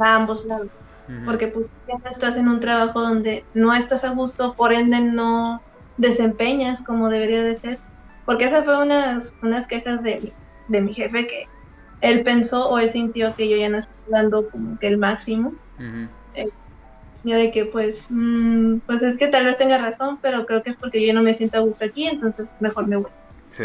a ambos lados, porque pues ya estás en un trabajo donde no estás a gusto, por ende no desempeñas como debería de ser, porque esa fue unas, unas quejas de, de mi jefe que él pensó o él sintió que yo ya no estaba dando como que el máximo de que pues, mm, pues es que tal vez tenga razón, pero creo que es porque yo no me siento a gusto aquí, entonces mejor me voy. Sí.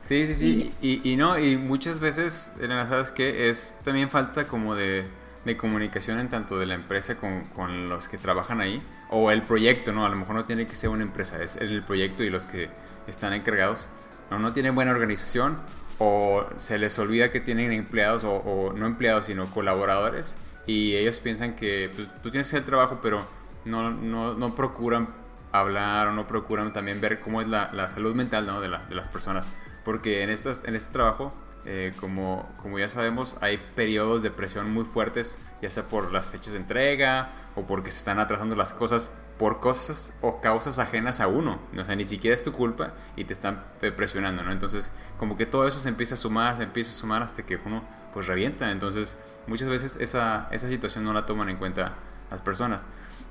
Sí, sí, sí, y, y no, y muchas veces, Elena, ¿sabes qué? Es también falta como de, de comunicación en tanto de la empresa con, con, los que trabajan ahí, o el proyecto, ¿no? A lo mejor no tiene que ser una empresa, es el proyecto y los que están encargados, no, no tienen buena organización, o se les olvida que tienen empleados, o, no empleados, sino colaboradores, y ellos piensan que pues, tú tienes el trabajo, pero no, no, no, procuran hablar o no procuran también ver cómo es la, la salud mental ¿no? de, la, de, las personas. Porque en, esto, en este trabajo, eh, como, como ya sabemos, hay periodos de presión muy fuertes, ya sea por las fechas de entrega o porque se están atrasando las cosas por cosas o causas ajenas a uno. O sea, ni siquiera es tu culpa y te están presionando, ¿no? Entonces, como que todo eso se empieza a sumar, se empieza a sumar hasta que uno pues revienta. Entonces, muchas veces esa, esa situación no la toman en cuenta las personas.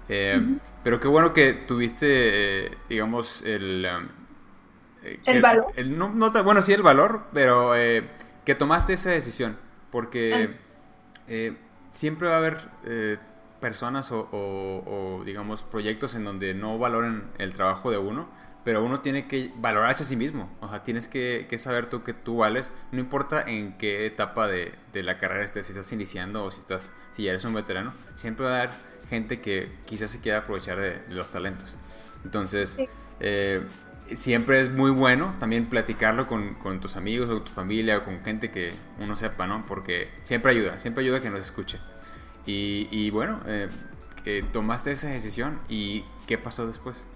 Eh, pero qué bueno que tuviste, eh, digamos, el... Eh, el valor. no, bueno, sí, el valor, pero que tomaste esa decisión. Porque siempre va a haber eh, personas o, digamos, proyectos en donde no valoren el trabajo de uno, pero uno tiene que valorarse a sí mismo. O sea, tienes que, saber tú que tú vales, no importa en qué etapa de, la carrera estés, si estás iniciando o si, estás, si ya eres un veterano, siempre va a haber gente que quizás se quiera aprovechar de, los talentos. Entonces, eh, siempre es muy bueno también platicarlo con, tus amigos o tu familia o con gente que uno sepa, ¿no? Porque siempre ayuda, siempre ayuda que nos escuche. Y, bueno, eh, tomaste esa decisión y ¿qué pasó después?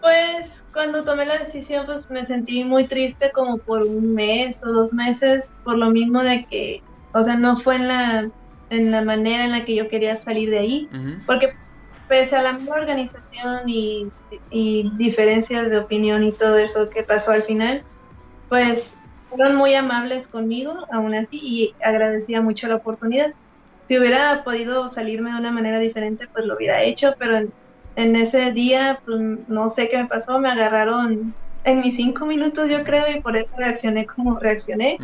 Pues cuando tomé la decisión pues me sentí muy triste como por un mes o dos meses por lo mismo de que, o sea, no fue en la, en la manera en la que yo quería salir de ahí, porque pese a la misma organización y, diferencias de opinión y todo eso que pasó al final, pues fueron muy amables conmigo aún así y agradecía mucho la oportunidad. Si hubiera podido salirme de una manera diferente, pues lo hubiera hecho, pero en, ese día, pues no sé qué me pasó, me agarraron en mis cinco minutos yo creo y por eso reaccioné como reaccioné.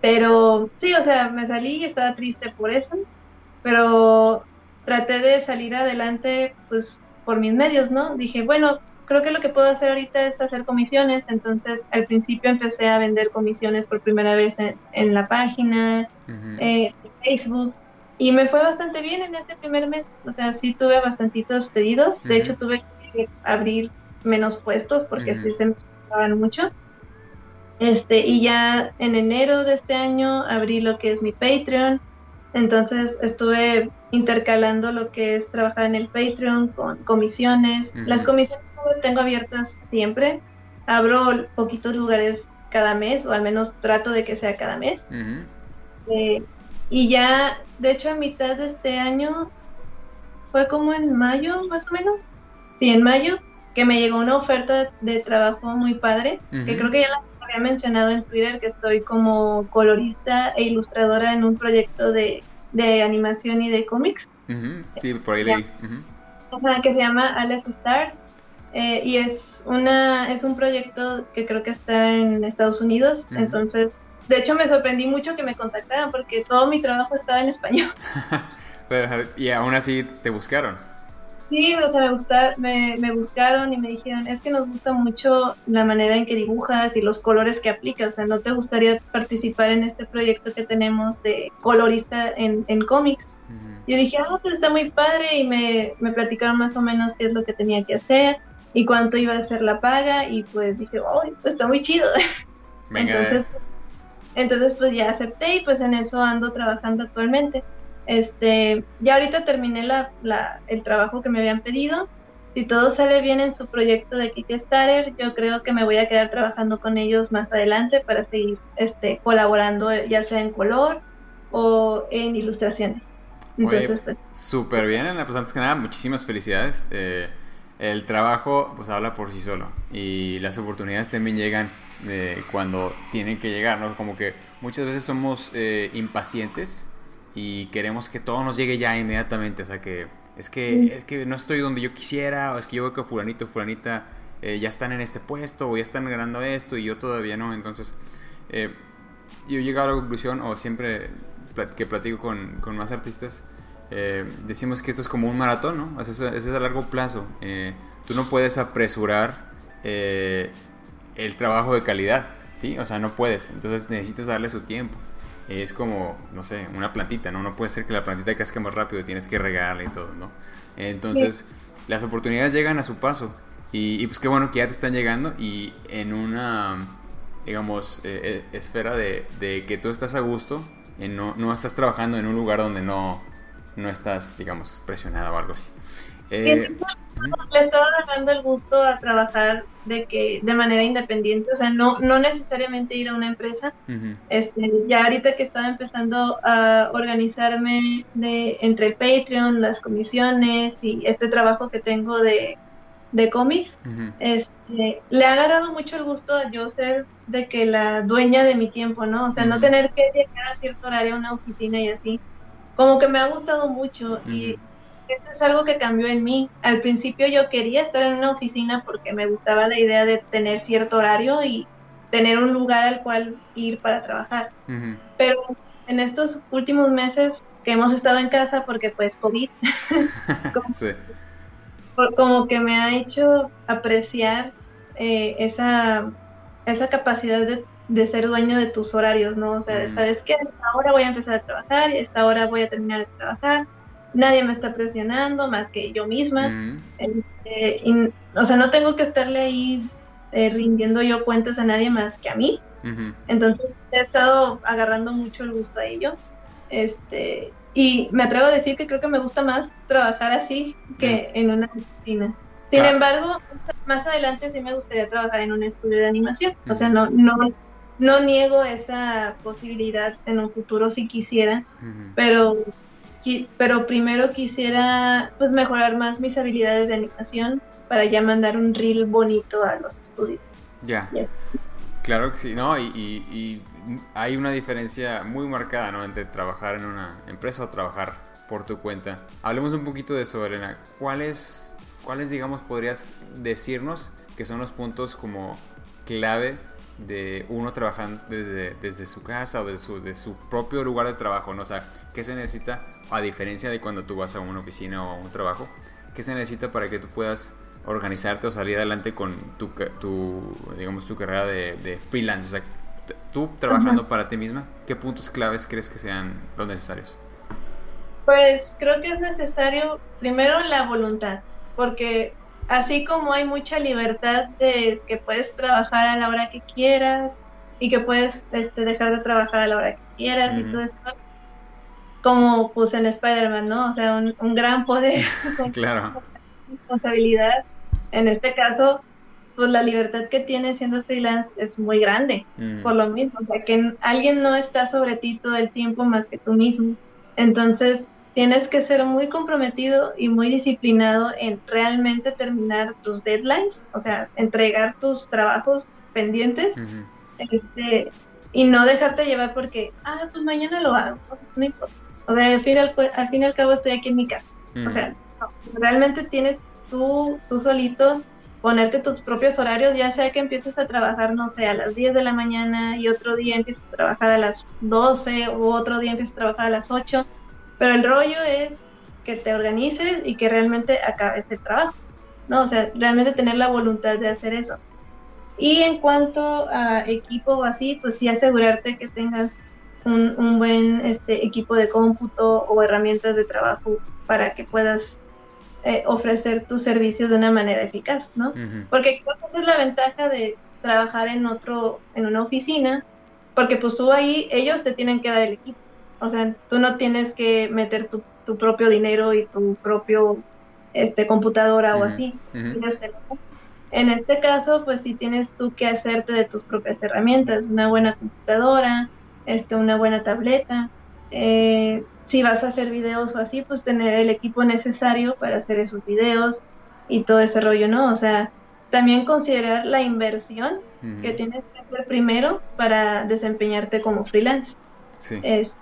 Pero sí, o sea, me salí y estaba triste por eso, pero traté de salir adelante pues por mis medios, ¿no? Dije, bueno, creo que lo que puedo hacer ahorita es hacer comisiones, entonces al principio empecé a vender comisiones por primera vez en, la página, eh, Facebook, y me fue bastante bien en ese primer mes, o sea, sí tuve bastantitos pedidos, de hecho tuve que abrir menos puestos porque sí se me estaban mucho. Este, y ya en enero de este año abrí lo que es mi Patreon, entonces estuve intercalando lo que es trabajar en el Patreon con comisiones. Las comisiones tengo abiertas siempre. Abro poquitos lugares cada mes, o al menos trato de que sea cada mes. Eh, y ya, de hecho, a mitad de este año, fue como en mayo, más o menos. Sí, en mayo, que me llegó una oferta de trabajo muy padre, que creo que ya la había mencionado en Twitter, que estoy como colorista e ilustradora en un proyecto de de animación y de cómics. Sí, por ahí leí. que se llama Aleph Stars. Eh, y es una es un proyecto que creo que está en Estados Unidos. Entonces, de hecho, me sorprendí mucho que me contactaran porque todo mi trabajo estaba en español. Pero, y aún así te buscaron. Sí, o sea, me, gusta, me, me, buscaron y me dijeron, es que nos gusta mucho la manera en que dibujas y los colores que aplicas, o sea, ¿no te gustaría participar en este proyecto que tenemos de colorista en, en cómics? Yo dije, ah, pues está muy padre y me, me platicaron más o menos qué es lo que tenía que hacer y cuánto iba a ser la paga y pues dije, oh, pues está muy chido. entonces, entonces pues ya acepté y pues en eso ando trabajando actualmente. Este, ya ahorita terminé la, el trabajo que me habían pedido. Si todo sale bien en su proyecto de Kickstarter, yo creo que me voy a quedar trabajando con ellos más adelante para seguir este, colaborando, ya sea en color o en ilustraciones. Entonces, pues. Súper bien, pues antes que nada, muchísimas felicidades. Eh, el trabajo, pues habla por sí solo. Y las oportunidades también llegan eh, cuando tienen que llegar, ¿no? Como que muchas veces somos eh, impacientes y queremos que todo nos llegue ya inmediatamente. O sea, que es que, es que no estoy donde yo quisiera, o es que yo veo que fulanito, fulanita eh, ya están en este puesto, o ya están ganando esto y yo todavía no. Entonces, yo he llegado a la conclusión, o siempre que platico con, con más artistas, eh, decimos que esto es como un maratón, ¿no? O sea, es, a largo plazo. tú no puedes apresurar el trabajo de calidad, ¿sí? O sea, no puedes. Entonces necesitas darle su tiempo es como, no sé, una plantita, ¿no? No puede ser que la plantita crezca más rápido, tienes que regarla y todo, ¿no? Entonces, las oportunidades llegan a su paso. Y, pues qué bueno que ya te están llegando y en una, digamos, eh, eh, esfera de, que tú estás a gusto, no, no estás trabajando en un lugar donde no, no estás, digamos, presionada o algo así. Eh, le estaba dando el gusto a trabajar de que de manera independiente, o sea, no, no necesariamente ir a una empresa. este, ya ahorita que estaba empezando a organizarme de, entre el Patreon, las comisiones y este trabajo que tengo de, de cómics, este, le ha agarrado mucho el gusto a yo ser de que la dueña de mi tiempo, ¿no? O sea, no tener que llegar a cierto horario a una oficina y así. Como que me ha gustado mucho y eso es algo que cambió en mí. Al principio yo quería estar en una oficina porque me gustaba la idea de tener cierto horario y tener un lugar al cual ir para trabajar. Pero en estos últimos meses que hemos estado en casa porque pues COVID, como, sí. como que me ha hecho apreciar eh, esa, esa capacidad de, de, ser dueño de tus horarios, ¿no? O sea, sabes que ahora voy a empezar a trabajar y esta hora voy a terminar de trabajar. Nadie me está presionando más que yo misma. Este, o sea, no tengo que estarle ahí eh, rindiendo yo cuentas a nadie más que a mí. Entonces he estado agarrando mucho el gusto a ello. Este, y me atrevo a decir que creo que me gusta más trabajar así que en una oficina. Sin embargo, más adelante sí me gustaría trabajar en un estudio de animación. O sea, no, no, no niego esa posibilidad en un futuro si quisiera, pero, pero primero quisiera pues mejorar más mis habilidades de animación para ya mandar un reel bonito a los estudios. Ya. Claro que sí, ¿no? Y, hay una diferencia muy marcada, ¿no? Entre trabajar en una empresa o trabajar por tu cuenta. Hablemos un poquito de eso, Elena. ¿Cuáles, cuáles digamos, podrías decirnos que son los puntos como clave de uno trabajando desde, desde su casa o de su, de su propio lugar de trabajo, ¿no? O sea, ¿qué se necesita, a diferencia de cuando tú vas a una oficina o a un trabajo, qué se necesita para que tú puedas organizarte o salir adelante con tu, tu digamos, tu carrera de, freelance? O sea, tú trabajando para ti misma, ¿qué puntos claves crees que sean los necesarios? Pues creo que es necesario primero la voluntad, porque así como hay mucha libertad de que puedes trabajar a la hora que quieras y que puedes este, dejar de trabajar a la hora que quieras y todo eso, como pues en Spider-Man, ¿no? O sea, un, un gran poder. claro. Responsabilidad en este caso, pues la libertad que tienes siendo freelance es muy grande, mm. por lo mismo, o sea, que alguien no está sobre ti todo el tiempo más que tú mismo. Entonces, tienes que ser muy comprometido y muy disciplinado en realmente terminar tus deadlines, o sea, entregar tus trabajos pendientes, este, y no dejarte llevar porque, ah, pues mañana lo hago, no importa. O sea, al fin, al, fin y al cabo estoy aquí en mi casa. O sea, realmente tienes tú, tú solito ponerte tus propios horarios, ya sea que empieces a trabajar, no sé, a las 10 de la mañana y otro día empieces a trabajar a las 12 o otro día empieces a trabajar a las 8, pero el rollo es que te organices y que realmente acabes el trabajo, ¿no? O sea, realmente tener la voluntad de hacer eso. Y en cuanto a equipo o así, pues sí asegurarte que tengas un, un buen este, equipo de cómputo o herramientas de trabajo para que puedas eh, ofrecer tus servicios de una manera eficaz, ¿no? Porque esa es la ventaja de trabajar en otro, en una oficina, porque pues tú ahí, ellos te tienen que dar el equipo. O sea, tú no tienes que meter tu, tu propio dinero y tu propio este computadora o así. En este caso, pues sí tienes tú que hacerte de tus propias herramientas, una buena computadora, este, una buena tableta, eh, si vas a hacer videos o así, pues tener el equipo necesario para hacer esos videos y todo ese rollo, ¿no? O sea, también considerar la inversión que tienes que hacer primero para desempeñarte como freelance. Sí. Este,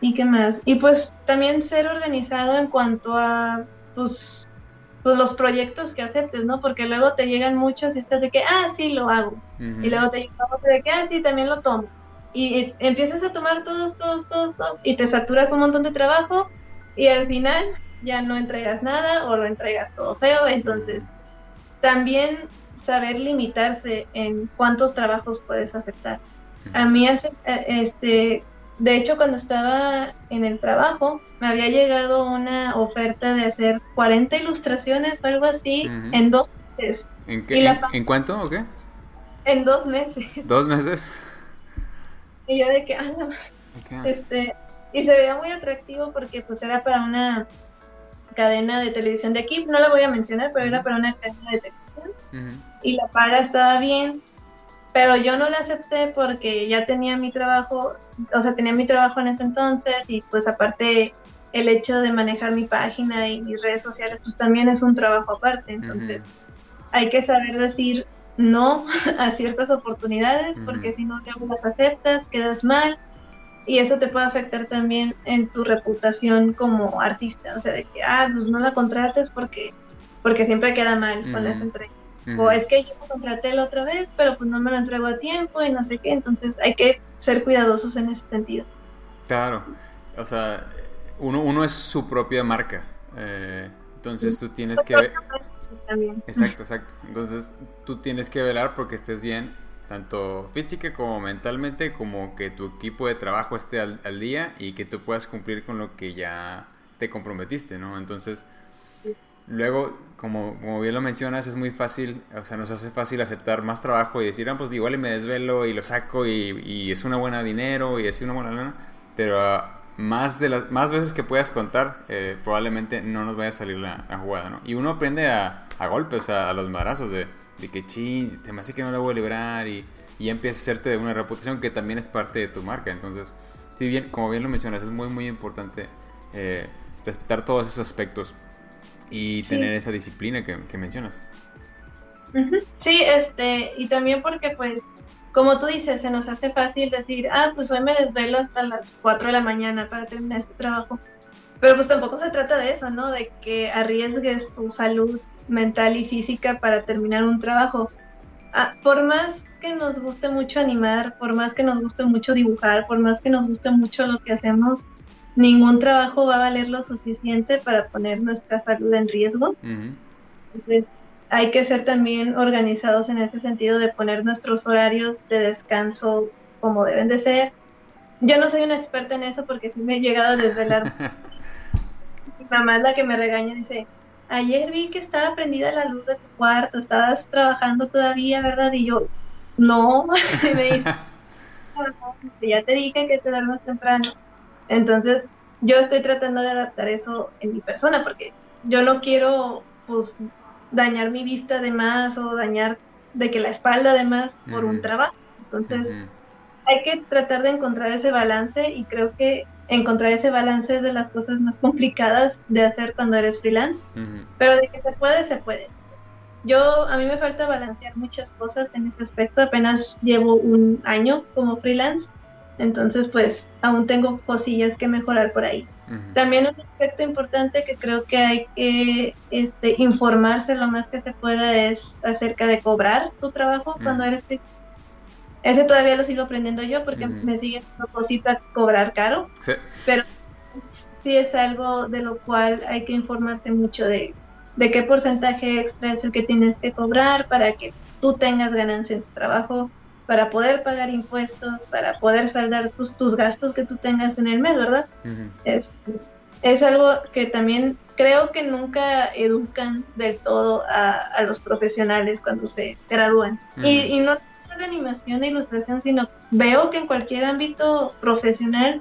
¿Y qué más? Y pues también ser organizado en cuanto a pues, pues, los proyectos que aceptes, ¿no? Porque luego te llegan muchos y estás de que, ah, sí, lo hago. Y luego te llegan otros de que, ah, sí, también lo tomo y empiezas a tomar todos, todos, todos, todos, y te saturas un montón de trabajo y al final ya no entregas nada o lo entregas todo feo. Entonces, también saber limitarse en cuántos trabajos puedes aceptar. A mí, hace, eh, este, de hecho, cuando estaba en el trabajo, me había llegado una oferta de hacer 40 ilustraciones o algo así en dos meses. ¿En, qué, en, cuánto o qué? En dos meses. ¿Dos meses? Y yo de que, ah, Este, y se veía muy atractivo porque pues era para una cadena de televisión de aquí, no la voy a mencionar, pero era para una cadena de televisión. Y la paga estaba bien, pero yo no la acepté porque ya tenía mi trabajo, o sea, tenía mi trabajo en ese entonces y pues aparte el hecho de manejar mi página y mis redes sociales pues también es un trabajo aparte, entonces hay que saber decir no a ciertas oportunidades, porque si no las aceptas, quedas mal. Y eso te puede afectar también en tu reputación como artista, o sea, de que, ah, pues no la contrates porque, porque siempre queda mal con O es que yo contraté la otra vez, pero pues no me lo entrego a tiempo y no sé qué, entonces hay que ser cuidadosos en ese sentido. Claro, o sea, uno, uno es su propia marca. Eh, entonces tú tienes que... Exacto, exacto. Entonces tú tienes que velar porque estés bien, tanto física como mentalmente, como que tu equipo de trabajo esté al, día y que tú puedas cumplir con lo que ya te comprometiste, ¿no? Entonces, luego, como, como bien lo mencionas, es muy fácil, o sea, nos hace fácil aceptar más trabajo y decir, ah, pues igual me desvelo y lo saco y, y es una buena dinero y es una buena lana, pero ah, más, de las, más veces que puedas contar, eh, probablemente no nos vaya a salir la, jugada, ¿no? Y uno aprende a, a golpes, a, a los marazos de, de que, ching, te me hace que no la voy a librar y, y empieza a hacerte de una reputación que también es parte de tu marca. Entonces, si bien, como bien lo mencionas, es muy, muy importante eh, respetar todos esos aspectos y tener esa disciplina que, que mencionas. Sí, este, y también porque pues como tú dices, se nos hace fácil decir, ah, pues hoy me desvelo hasta las 4 de la mañana para terminar este trabajo. Pero pues tampoco se trata de eso, ¿no? De que arriesgues tu salud mental y física para terminar un trabajo. Ah, por más que nos guste mucho animar, por más que nos guste mucho dibujar, por más que nos guste mucho lo que hacemos, ningún trabajo va a valer lo suficiente para poner nuestra salud en riesgo. Entonces, hay que ser también organizados en ese sentido de poner nuestros horarios de descanso como deben de ser. Yo no soy una experta en eso porque sí me he llegado a desvelar. Mi mamá es la que me regaña y dice, ayer vi que estaba prendida la luz de tu cuarto, estabas trabajando todavía, ¿verdad? Y yo, no, y me dice, ya te dije que te duermas temprano. Entonces, yo estoy tratando de adaptar eso en mi persona porque yo no quiero, pues, dañar mi vista de más o dañar de que la espalda de más por un trabajo. Entonces, hay que tratar de encontrar ese balance y creo que encontrar ese balance es de las cosas más complicadas de hacer cuando eres freelance, pero de que se puede, se puede. Yo, a mí me falta balancear muchas cosas en ese aspecto, apenas llevo un año como freelance, entonces pues aún tengo cosillas que mejorar por ahí. También un aspecto importante que creo que hay que este, informarse lo más que se pueda es acerca de cobrar tu trabajo cuando eres ese todavía lo sigo aprendiendo yo porque me sigue siendo cosita cobrar caro. Pero sí es algo de lo cual hay que informarse mucho de, de qué porcentaje extra es el que tienes que cobrar para que tú tengas ganancia en tu trabajo, para poder pagar impuestos, para poder saldar tus, gastos que tú tengas en el mes, ¿verdad? es, es, algo que también creo que nunca educan del todo a, los profesionales cuando se gradúan. y, y, no de animación e ilustración, sino veo que en cualquier ámbito profesional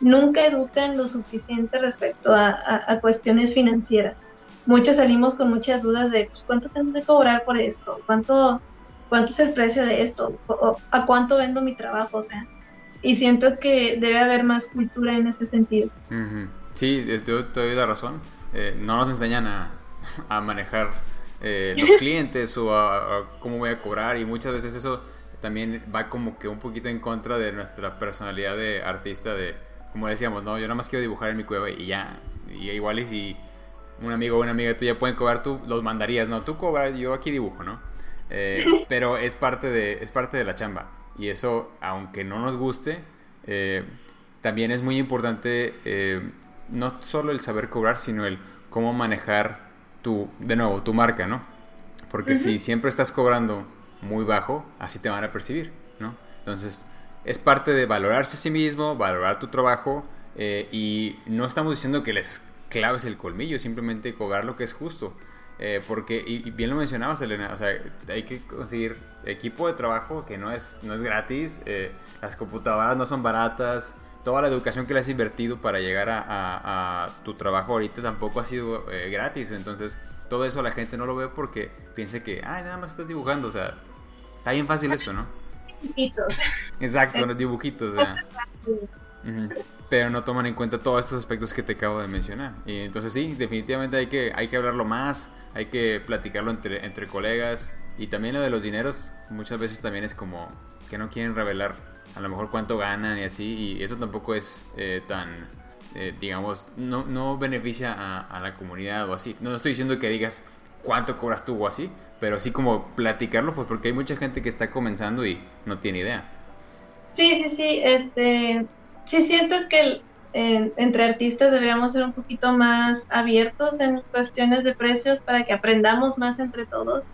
nunca educan lo suficiente respecto a, a, cuestiones financieras. Muchos salimos con muchas dudas de pues, cuánto tengo que cobrar por esto, cuánto cuánto es el precio de esto, a cuánto vendo mi trabajo, o sea, y siento que debe haber más cultura en ese sentido. Sí, yo te doy la razón. Eh, no nos enseñan a, a manejar eh, los clientes o a, cómo voy a cobrar y muchas veces eso también va como que un poquito en contra de nuestra personalidad de artista de, como decíamos, no, yo nada más quiero dibujar en mi cueva y ya, y igual y si un amigo o una amiga tuya pueden cobrar, tú los mandarías, no, tú cobras, yo aquí dibujo, ¿no? Eh, pero es parte, de, es parte de la chamba. Y eso, aunque no nos guste, eh, también es muy importante eh, no solo el saber cobrar, sino el cómo manejar tu, de nuevo, tu marca, ¿no? Porque si siempre estás cobrando muy bajo, así te van a percibir, ¿no? Entonces, es parte de valorarse a sí mismo, valorar tu trabajo y no estamos diciendo que les claves el colmillo, simplemente cobrar lo que es justo. Eh, porque, y, bien lo mencionabas, Elena, o sea, hay que conseguir equipo de trabajo que no es, no es gratis, eh, las computadoras no son baratas, toda la educación que le has invertido para llegar a, tu trabajo ahorita tampoco ha sido eh, gratis, entonces todo eso la gente no lo ve porque piensa que, ay, nada más estás dibujando, o sea, está bien fácil eso, ¿no? Dibujitos. Exacto, los dibujitos, o sea pero no toman en cuenta todos estos aspectos que te acabo de mencionar. Y entonces sí, definitivamente hay que, hay que hablarlo más, hay que platicarlo entre, entre colegas. Y también lo de los dineros muchas veces también es como que no quieren revelar a lo mejor cuánto ganan y así y eso tampoco es eh, tan eh, digamos no, no beneficia a, la comunidad o así. No estoy diciendo que digas cuánto cobras tú o así pero sí como platicarlo pues porque hay mucha gente que está comenzando y no tiene idea. Sí sí sí este sí siento que entre artistas deberíamos ser un poquito más abiertos en cuestiones de precios para que aprendamos más entre todos.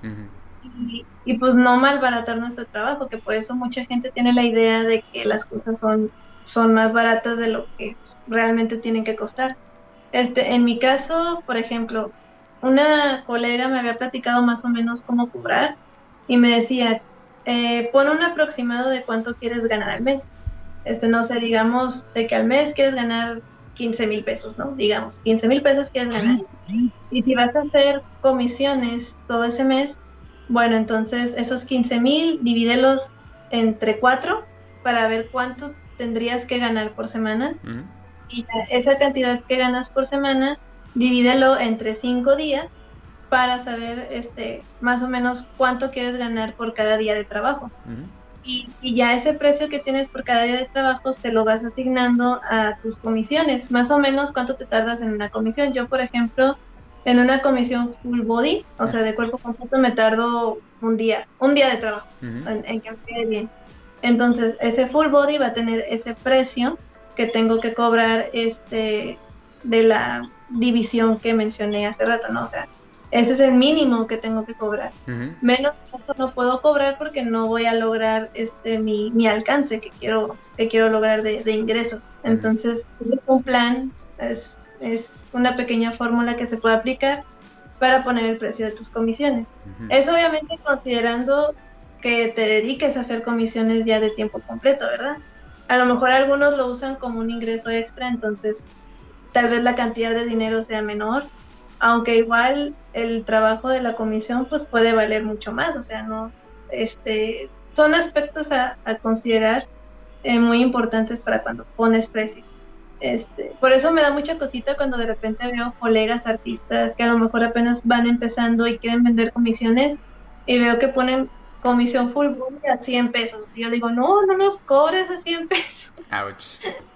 y, pues no malbaratar nuestro trabajo, que por eso mucha gente tiene la idea de que las cosas son, son más baratas de lo que realmente tienen que costar. Este, en mi caso, por ejemplo, una colega me había platicado más o menos cómo cobrar y me decía, eh, pon un aproximado de cuánto quieres ganar al mes. Este, no sé, digamos, de que al mes quieres ganar 15 mil pesos, ¿no? Digamos, 15 mil pesos quieres ganar. Y si vas a hacer comisiones todo ese mes, bueno, entonces esos 15 mil divídelos entre cuatro para ver cuánto tendrías que ganar por semana. Y esa cantidad que ganas por semana, divídelo entre cinco días para saber este más o menos cuánto quieres ganar por cada día de trabajo. Y, y, ya ese precio que tienes por cada día de trabajo se lo vas asignando a tus comisiones. Más o menos cuánto te tardas en una comisión. Yo, por ejemplo, en una comisión full body, o sea, de cuerpo completo, me tardo un día, un día de trabajo en, que me quede bien. Entonces, ese full body va a tener ese precio que tengo que cobrar este de la división que mencioné hace rato, ¿no? O sea, ese es el mínimo que tengo que cobrar. Menos eso no puedo cobrar porque no voy a lograr este mi, mi alcance que quiero, que quiero lograr de, ingresos. Entonces, es un plan, es, es una pequeña fórmula que se puede aplicar para poner el precio de tus comisiones. Es obviamente considerando que te dediques a hacer comisiones ya de tiempo completo, ¿verdad? A lo mejor algunos lo usan como un ingreso extra, entonces tal vez la cantidad de dinero sea menor, aunque igual el trabajo de la comisión pues puede valer mucho más, o sea, no, este, son aspectos a, considerar eh, muy importantes para cuando pones precios. Este, por eso me da mucha cosita cuando de repente veo colegas artistas que a lo mejor apenas van empezando y quieren vender comisiones y veo que ponen comisión full boom a 100 pesos. Y yo digo, no, no nos cobres a 100 pesos.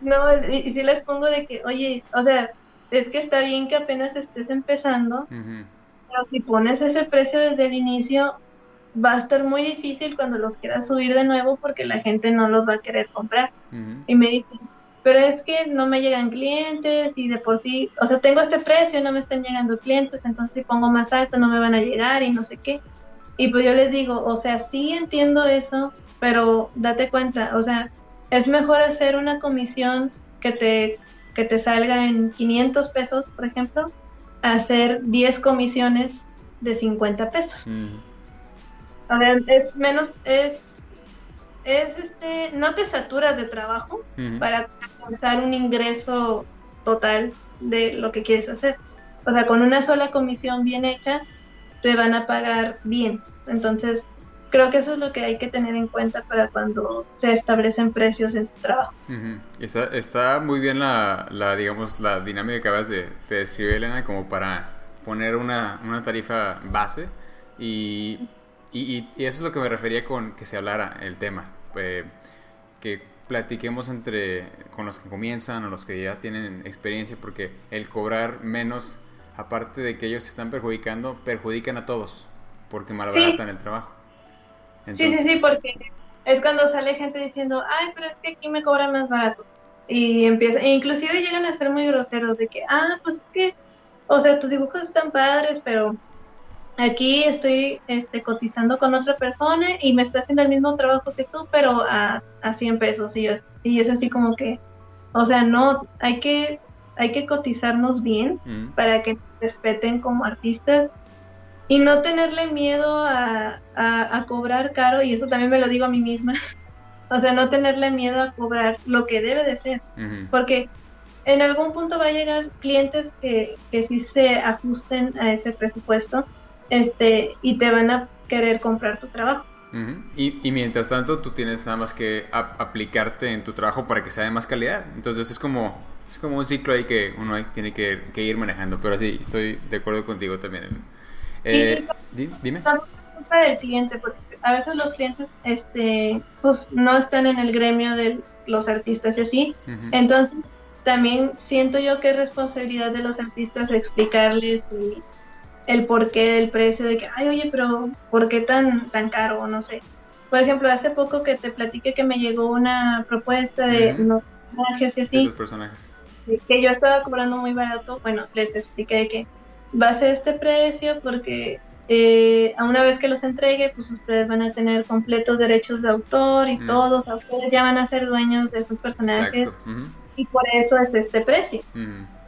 No, y, si les pongo de que, oye, o sea, es que está bien que apenas estés empezando, pero si pones ese precio desde el inicio, va a estar muy difícil cuando los quieras subir de nuevo porque la gente no los va a querer comprar. Y me dicen, pero es que no me llegan clientes y de por sí, o sea, tengo este precio, no me están llegando clientes, entonces si pongo más alto no me van a llegar y no sé qué. Y pues yo les digo, o sea, sí entiendo eso, pero date cuenta, o sea, es mejor hacer una comisión que te que te salga en 500 pesos, por ejemplo, hacer 10 comisiones de 50 pesos. A ver, es menos, es, es este, no te saturas de trabajo para alcanzar un ingreso total de lo que quieres hacer. O sea, con una sola comisión bien hecha, te van a pagar bien. Entonces, creo que eso es lo que hay que tener en cuenta para cuando se establecen precios en tu trabajo. está, está, muy bien la, la, digamos, la dinámica que acabas de, describir, Elena, como para poner una, una tarifa base y, y, y, eso es lo que me refería con que se hablara el tema, eh, que platiquemos entre con los que comienzan o los que ya tienen experiencia, porque el cobrar menos, aparte de que ellos se están perjudicando, perjudican a todos, porque malbaratan el trabajo. Sí, sí, sí, porque es cuando sale gente diciendo, ay, pero es que aquí me cobran más barato. Y empieza, e inclusive llegan a ser muy groseros de que, ah, pues es que, o sea, tus dibujos están padres, pero aquí estoy este, cotizando con otra persona y me está haciendo el mismo trabajo que tú, pero a, a 100 pesos. Y, y es así como que, o sea, no, hay que, hay que cotizarnos bien mm. para que respeten como artistas y no tenerle miedo a, cobrar caro, y eso también me lo digo a mí misma, o sea, no tenerle miedo a cobrar lo que debe de ser, porque en algún punto va a llegar clientes que, que sí se ajusten a ese presupuesto este y te van a querer comprar tu trabajo. y, y, mientras tanto tú tienes nada más que aplicarte en tu trabajo para que sea de más calidad. Entonces es como, es como un ciclo ahí que uno tiene que, que ir manejando. Pero sí, estoy de acuerdo contigo también. Eh, dime. es culpa del cliente, porque a veces los clientes este, pues, no están en el gremio de los artistas y así. Entonces, también siento yo que es responsabilidad de los artistas explicarles el, porqué del precio, de que, ay, oye, pero ¿por qué tan, tan caro? No sé. por ejemplo, hace poco que te platiqué que me llegó una propuesta de unos personajes y así. personajes. Que yo estaba cobrando muy barato. Bueno, les expliqué que va a ser este precio porque eh, a una vez que los entregue, pues ustedes van a tener completos derechos de autor y todos, a ustedes ya van a ser dueños de sus personajes. Y por eso es este precio.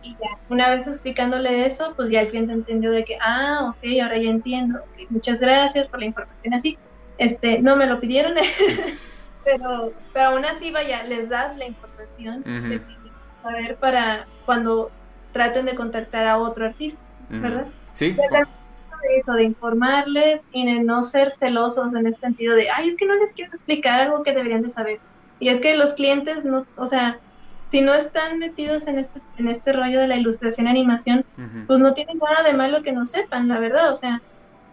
Y ya, una vez explicándole eso, pues ya el cliente entendió de que, ah, ok, ahora ya entiendo. muchas gracias por la información así. Este, no me lo pidieron, pero, pero aún así, vaya, les das la información a ver para cuando traten de contactar a otro artista, ¿verdad? Sí. De eso, de informarles y de no ser celosos en el sentido de, ay, es que no les quiero explicar algo que deberían de saber. Y es que los clientes, no, o sea, si no están metidos en este, en este rollo de la ilustración animación, pues no tienen nada de malo que no sepan, la verdad. O sea,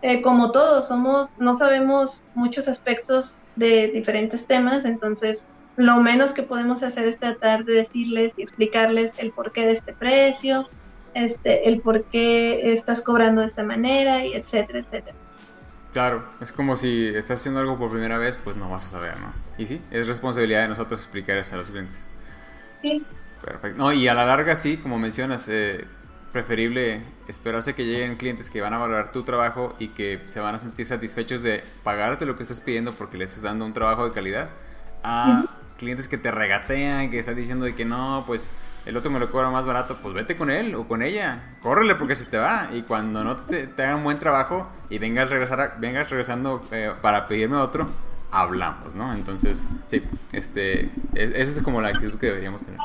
eh, como todos, somos, no sabemos muchos aspectos de diferentes temas, entonces lo menos que podemos hacer es tratar de decirles y explicarles el porqué de este precio, este, el por qué estás cobrando de esta manera, y etcétera, etcétera. Claro, es como si estás haciendo algo por primera vez, pues no vas a saber, ¿no? Y sí, es responsabilidad de nosotros explicar eso a los clientes. Sí. Perfecto. No, y a la larga sí, como mencionas, eh, preferible esperarse que lleguen clientes que van a valorar tu trabajo y que se van a sentir satisfechos de pagarte lo que estás pidiendo porque les estás dando un trabajo de calidad a clientes que te regatean, que están diciendo de que no, pues el otro me lo cobra más barato, pues vete con él o con ella, córrele porque se te va. Y cuando no te, te hagan buen trabajo y vengas, regresar vengas regresando eh, para pedirme otro, hablamos, ¿no? Entonces, sí, este, esa es como la actitud que deberíamos tener.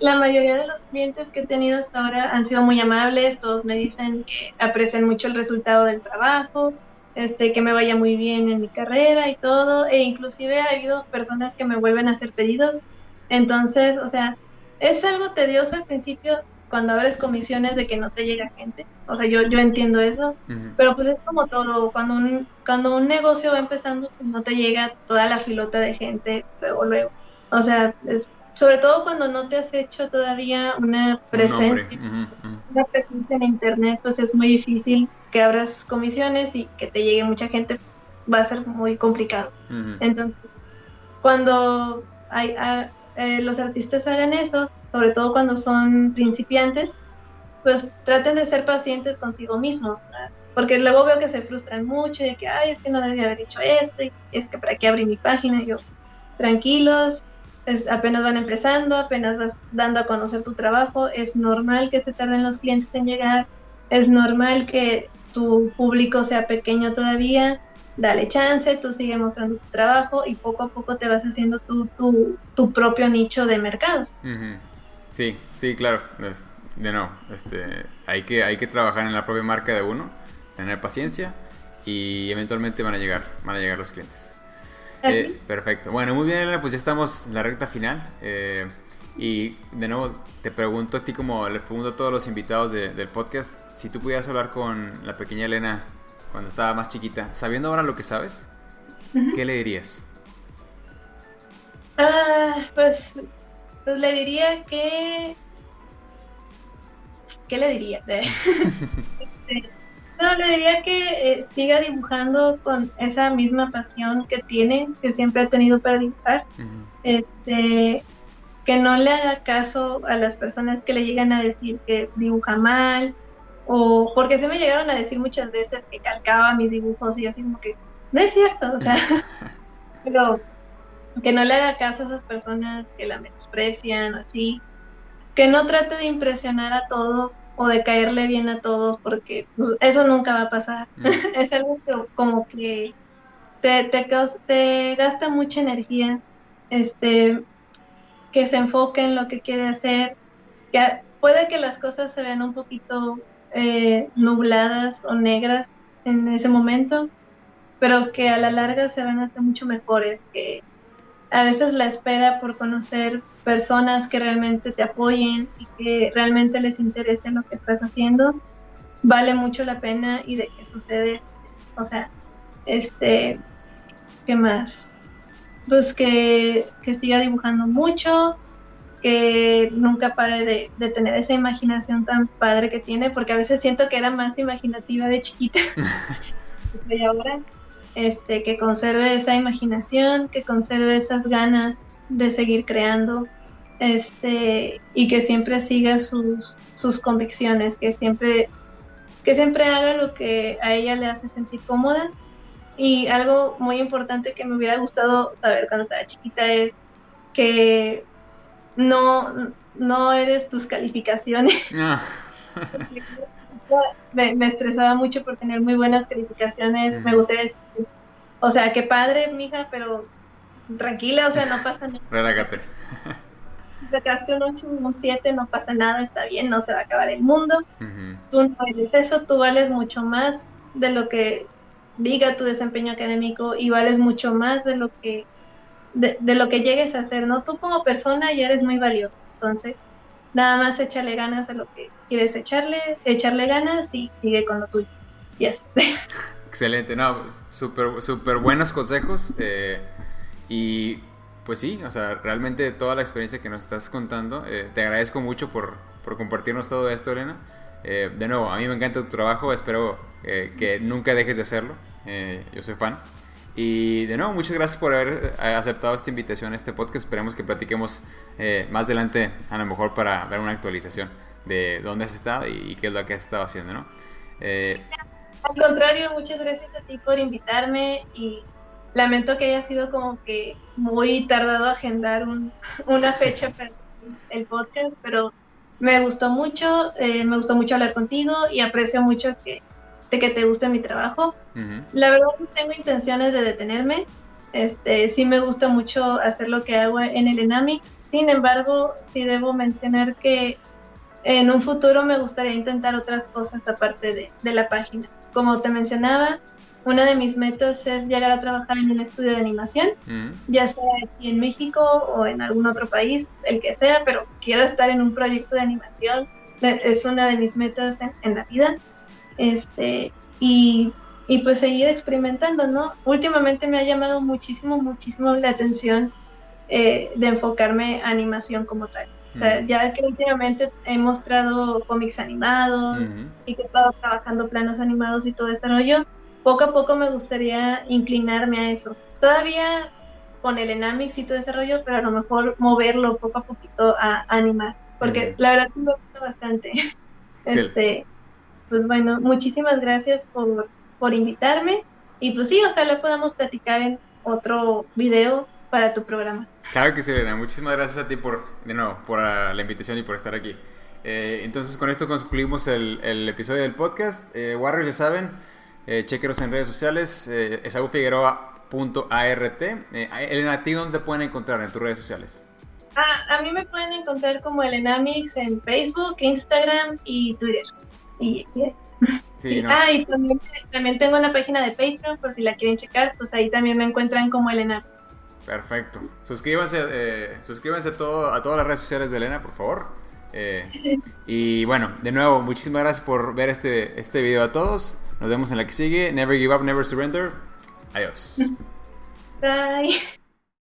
La mayoría de los clientes que he tenido hasta ahora han sido muy amables, todos me dicen que aprecian mucho el resultado del trabajo, este, que me vaya muy bien en mi carrera y todo, e inclusive ha habido personas que me vuelven a hacer pedidos, entonces, o sea, es algo tedioso al principio cuando abres comisiones de que no te llega gente, o sea, yo, yo entiendo eso, pero pues es como todo, cuando un, cuando un negocio va empezando, pues no te llega toda la filota de gente luego, luego, o sea, es sobre todo cuando no te has hecho todavía una presencia, una presencia en internet, pues es muy difícil que abras comisiones y que te llegue mucha gente, va a ser muy complicado. Entonces, cuando hay, eh, los artistas hagan eso, sobre todo cuando son principiantes, pues traten de ser pacientes consigo mismos, porque luego veo que se frustran mucho de que, ay, es que no debía haber dicho esto, y es que para qué abrí mi página, y yo, tranquilos, apenas van empezando, apenas vas dando a conocer tu trabajo, es normal que se tarden los clientes en llegar, es normal que tu público sea pequeño todavía, dale chance, tú sigue mostrando tu trabajo y poco a poco te vas haciendo tu, tu, tu propio nicho de mercado. Sí, sí, claro. De nuevo, este, hay, que, hay que trabajar en la propia marca de uno, tener paciencia y eventualmente van a llegar, van a llegar los clientes. Eh, perfecto. Bueno, muy bien, Elena, pues ya estamos en la recta final. Eh, y de nuevo, te pregunto a ti, como le pregunto a todos los invitados del podcast, si tú pudieras hablar con la pequeña Elena cuando estaba más chiquita, sabiendo ahora lo que sabes, ¿qué le dirías? Ah, pues, pues le diría que... ¿Qué le diría? Este, no, le diría que eh, siga dibujando con esa misma pasión que tiene, que siempre ha tenido para dibujar. Este, que no le haga caso a las personas que le llegan a decir que dibuja mal, o porque se me llegaron a decir muchas veces que calcaba mis dibujos y así como que no es cierto, o sea, pero que no le haga caso a esas personas que la menosprecian, así, que no trate de impresionar a todos o de caerle bien a todos, porque pues, eso nunca va a pasar. Mm. es algo que como que te, te, te, gasta mucha energía, este, que se enfoque en lo que quiere hacer, que puede que las cosas se vean un poquito eh, nubladas o negras en ese momento, pero que a la larga se van a hacer mucho mejores, que a veces la espera por conocer personas que realmente te apoyen y que realmente les interese lo que estás haciendo, vale mucho la pena y de que sucede, o sea, este, ¿qué más? Pues que, siga dibujando mucho, que nunca pare de, de, tener esa imaginación tan padre que tiene, porque a veces siento que era más imaginativa de chiquita que ahora. este, que conserve esa imaginación, que conserve esas ganas de seguir creando, este, y que siempre siga sus, sus convicciones, que siempre, que siempre haga lo que a ella le hace sentir cómoda. Y algo muy importante que me hubiera gustado saber cuando estaba chiquita es que no, no eres tus calificaciones. Ah. me, estresaba mucho por tener muy buenas calificaciones. Me gustaría decir, o sea, qué padre, mija, pero tranquila, o sea, no pasa nada. Relájate. Sacaste un 8, un 7, no pasa nada, está bien, no se va a acabar el mundo. Tú no eres eso, tú vales mucho más de lo que diga tu desempeño académico y vales mucho más de lo que de, de lo que llegues a hacer, ¿no? Tú como persona ya eres muy valioso, entonces nada más échale ganas a lo que quieres echarle, echarle ganas y sigue con lo tuyo. Yes. Excelente, no, súper super buenos consejos. Eh, y pues sí, o sea, realmente toda la experiencia que nos estás contando, eh, te agradezco mucho por, por, compartirnos todo esto, Elena. Eh, de nuevo, a mí me encanta tu trabajo, espero que nunca dejes de hacerlo. yo soy fan. Y de nuevo, muchas gracias por haber aceptado esta invitación a este podcast. Esperemos que platiquemos más adelante, a lo mejor para ver una actualización de dónde has estado y, qué es lo que has estado haciendo, ¿no? Eh, Al contrario, muchas gracias a ti por invitarme y lamento que haya sido como que muy tardado agendar una fecha para el podcast, pero me gustó mucho, eh, me gustó mucho hablar contigo y aprecio mucho que, de que te guste mi trabajo. La verdad no tengo intenciones de detenerme, este, sí me gusta mucho hacer lo que hago en el Enamix, sin embargo, sí debo mencionar que en un futuro me gustaría intentar otras cosas aparte de, de la página. Como te mencionaba, una de mis metas es llegar a trabajar en un estudio de animación, mm. ya sea aquí en México o en algún otro país, el que sea, pero quiero estar en un proyecto de animación. Es una de mis metas en, la vida. Este, y, y, pues seguir experimentando, ¿no? Últimamente me ha llamado muchísimo, muchísimo la atención eh, de enfocarme a animación como tal ya que últimamente he mostrado cómics animados y que he estado trabajando planos animados y todo ese rollo, poco a poco me gustaría inclinarme a eso. Todavía con el Enamix y todo ese rollo, pero a lo mejor moverlo poco a poquito a, animar, porque la verdad me gusta bastante. Este, pues bueno, muchísimas gracias por, por invitarme y pues sí, ojalá podamos platicar en otro video para tu programa. Claro que sí, Elena. Muchísimas gracias a ti por, de nuevo, por la invitación y por estar aquí. Eh, entonces, con esto concluimos el, el episodio del podcast. Eh, Warriors, ya saben, eh, chequeros en redes sociales, eh, esaufigueroa.art. Eh, Elena, ¿a ti dónde te pueden encontrar en tus redes sociales? Ah, a mí me pueden encontrar como Elena Mix en Facebook, Instagram y Twitter. Y, sí, Ah, y también, también, tengo una página de Patreon, por si la quieren checar, pues ahí también me encuentran como Elena Perfecto. Suscríbanse, eh, suscríbanse todo, a todas las redes sociales de Elena, por favor. Eh, y bueno, de nuevo, muchísimas gracias por ver este, este video a todos. Nos vemos en la que sigue. Never give up, never surrender. Adiós. Bye.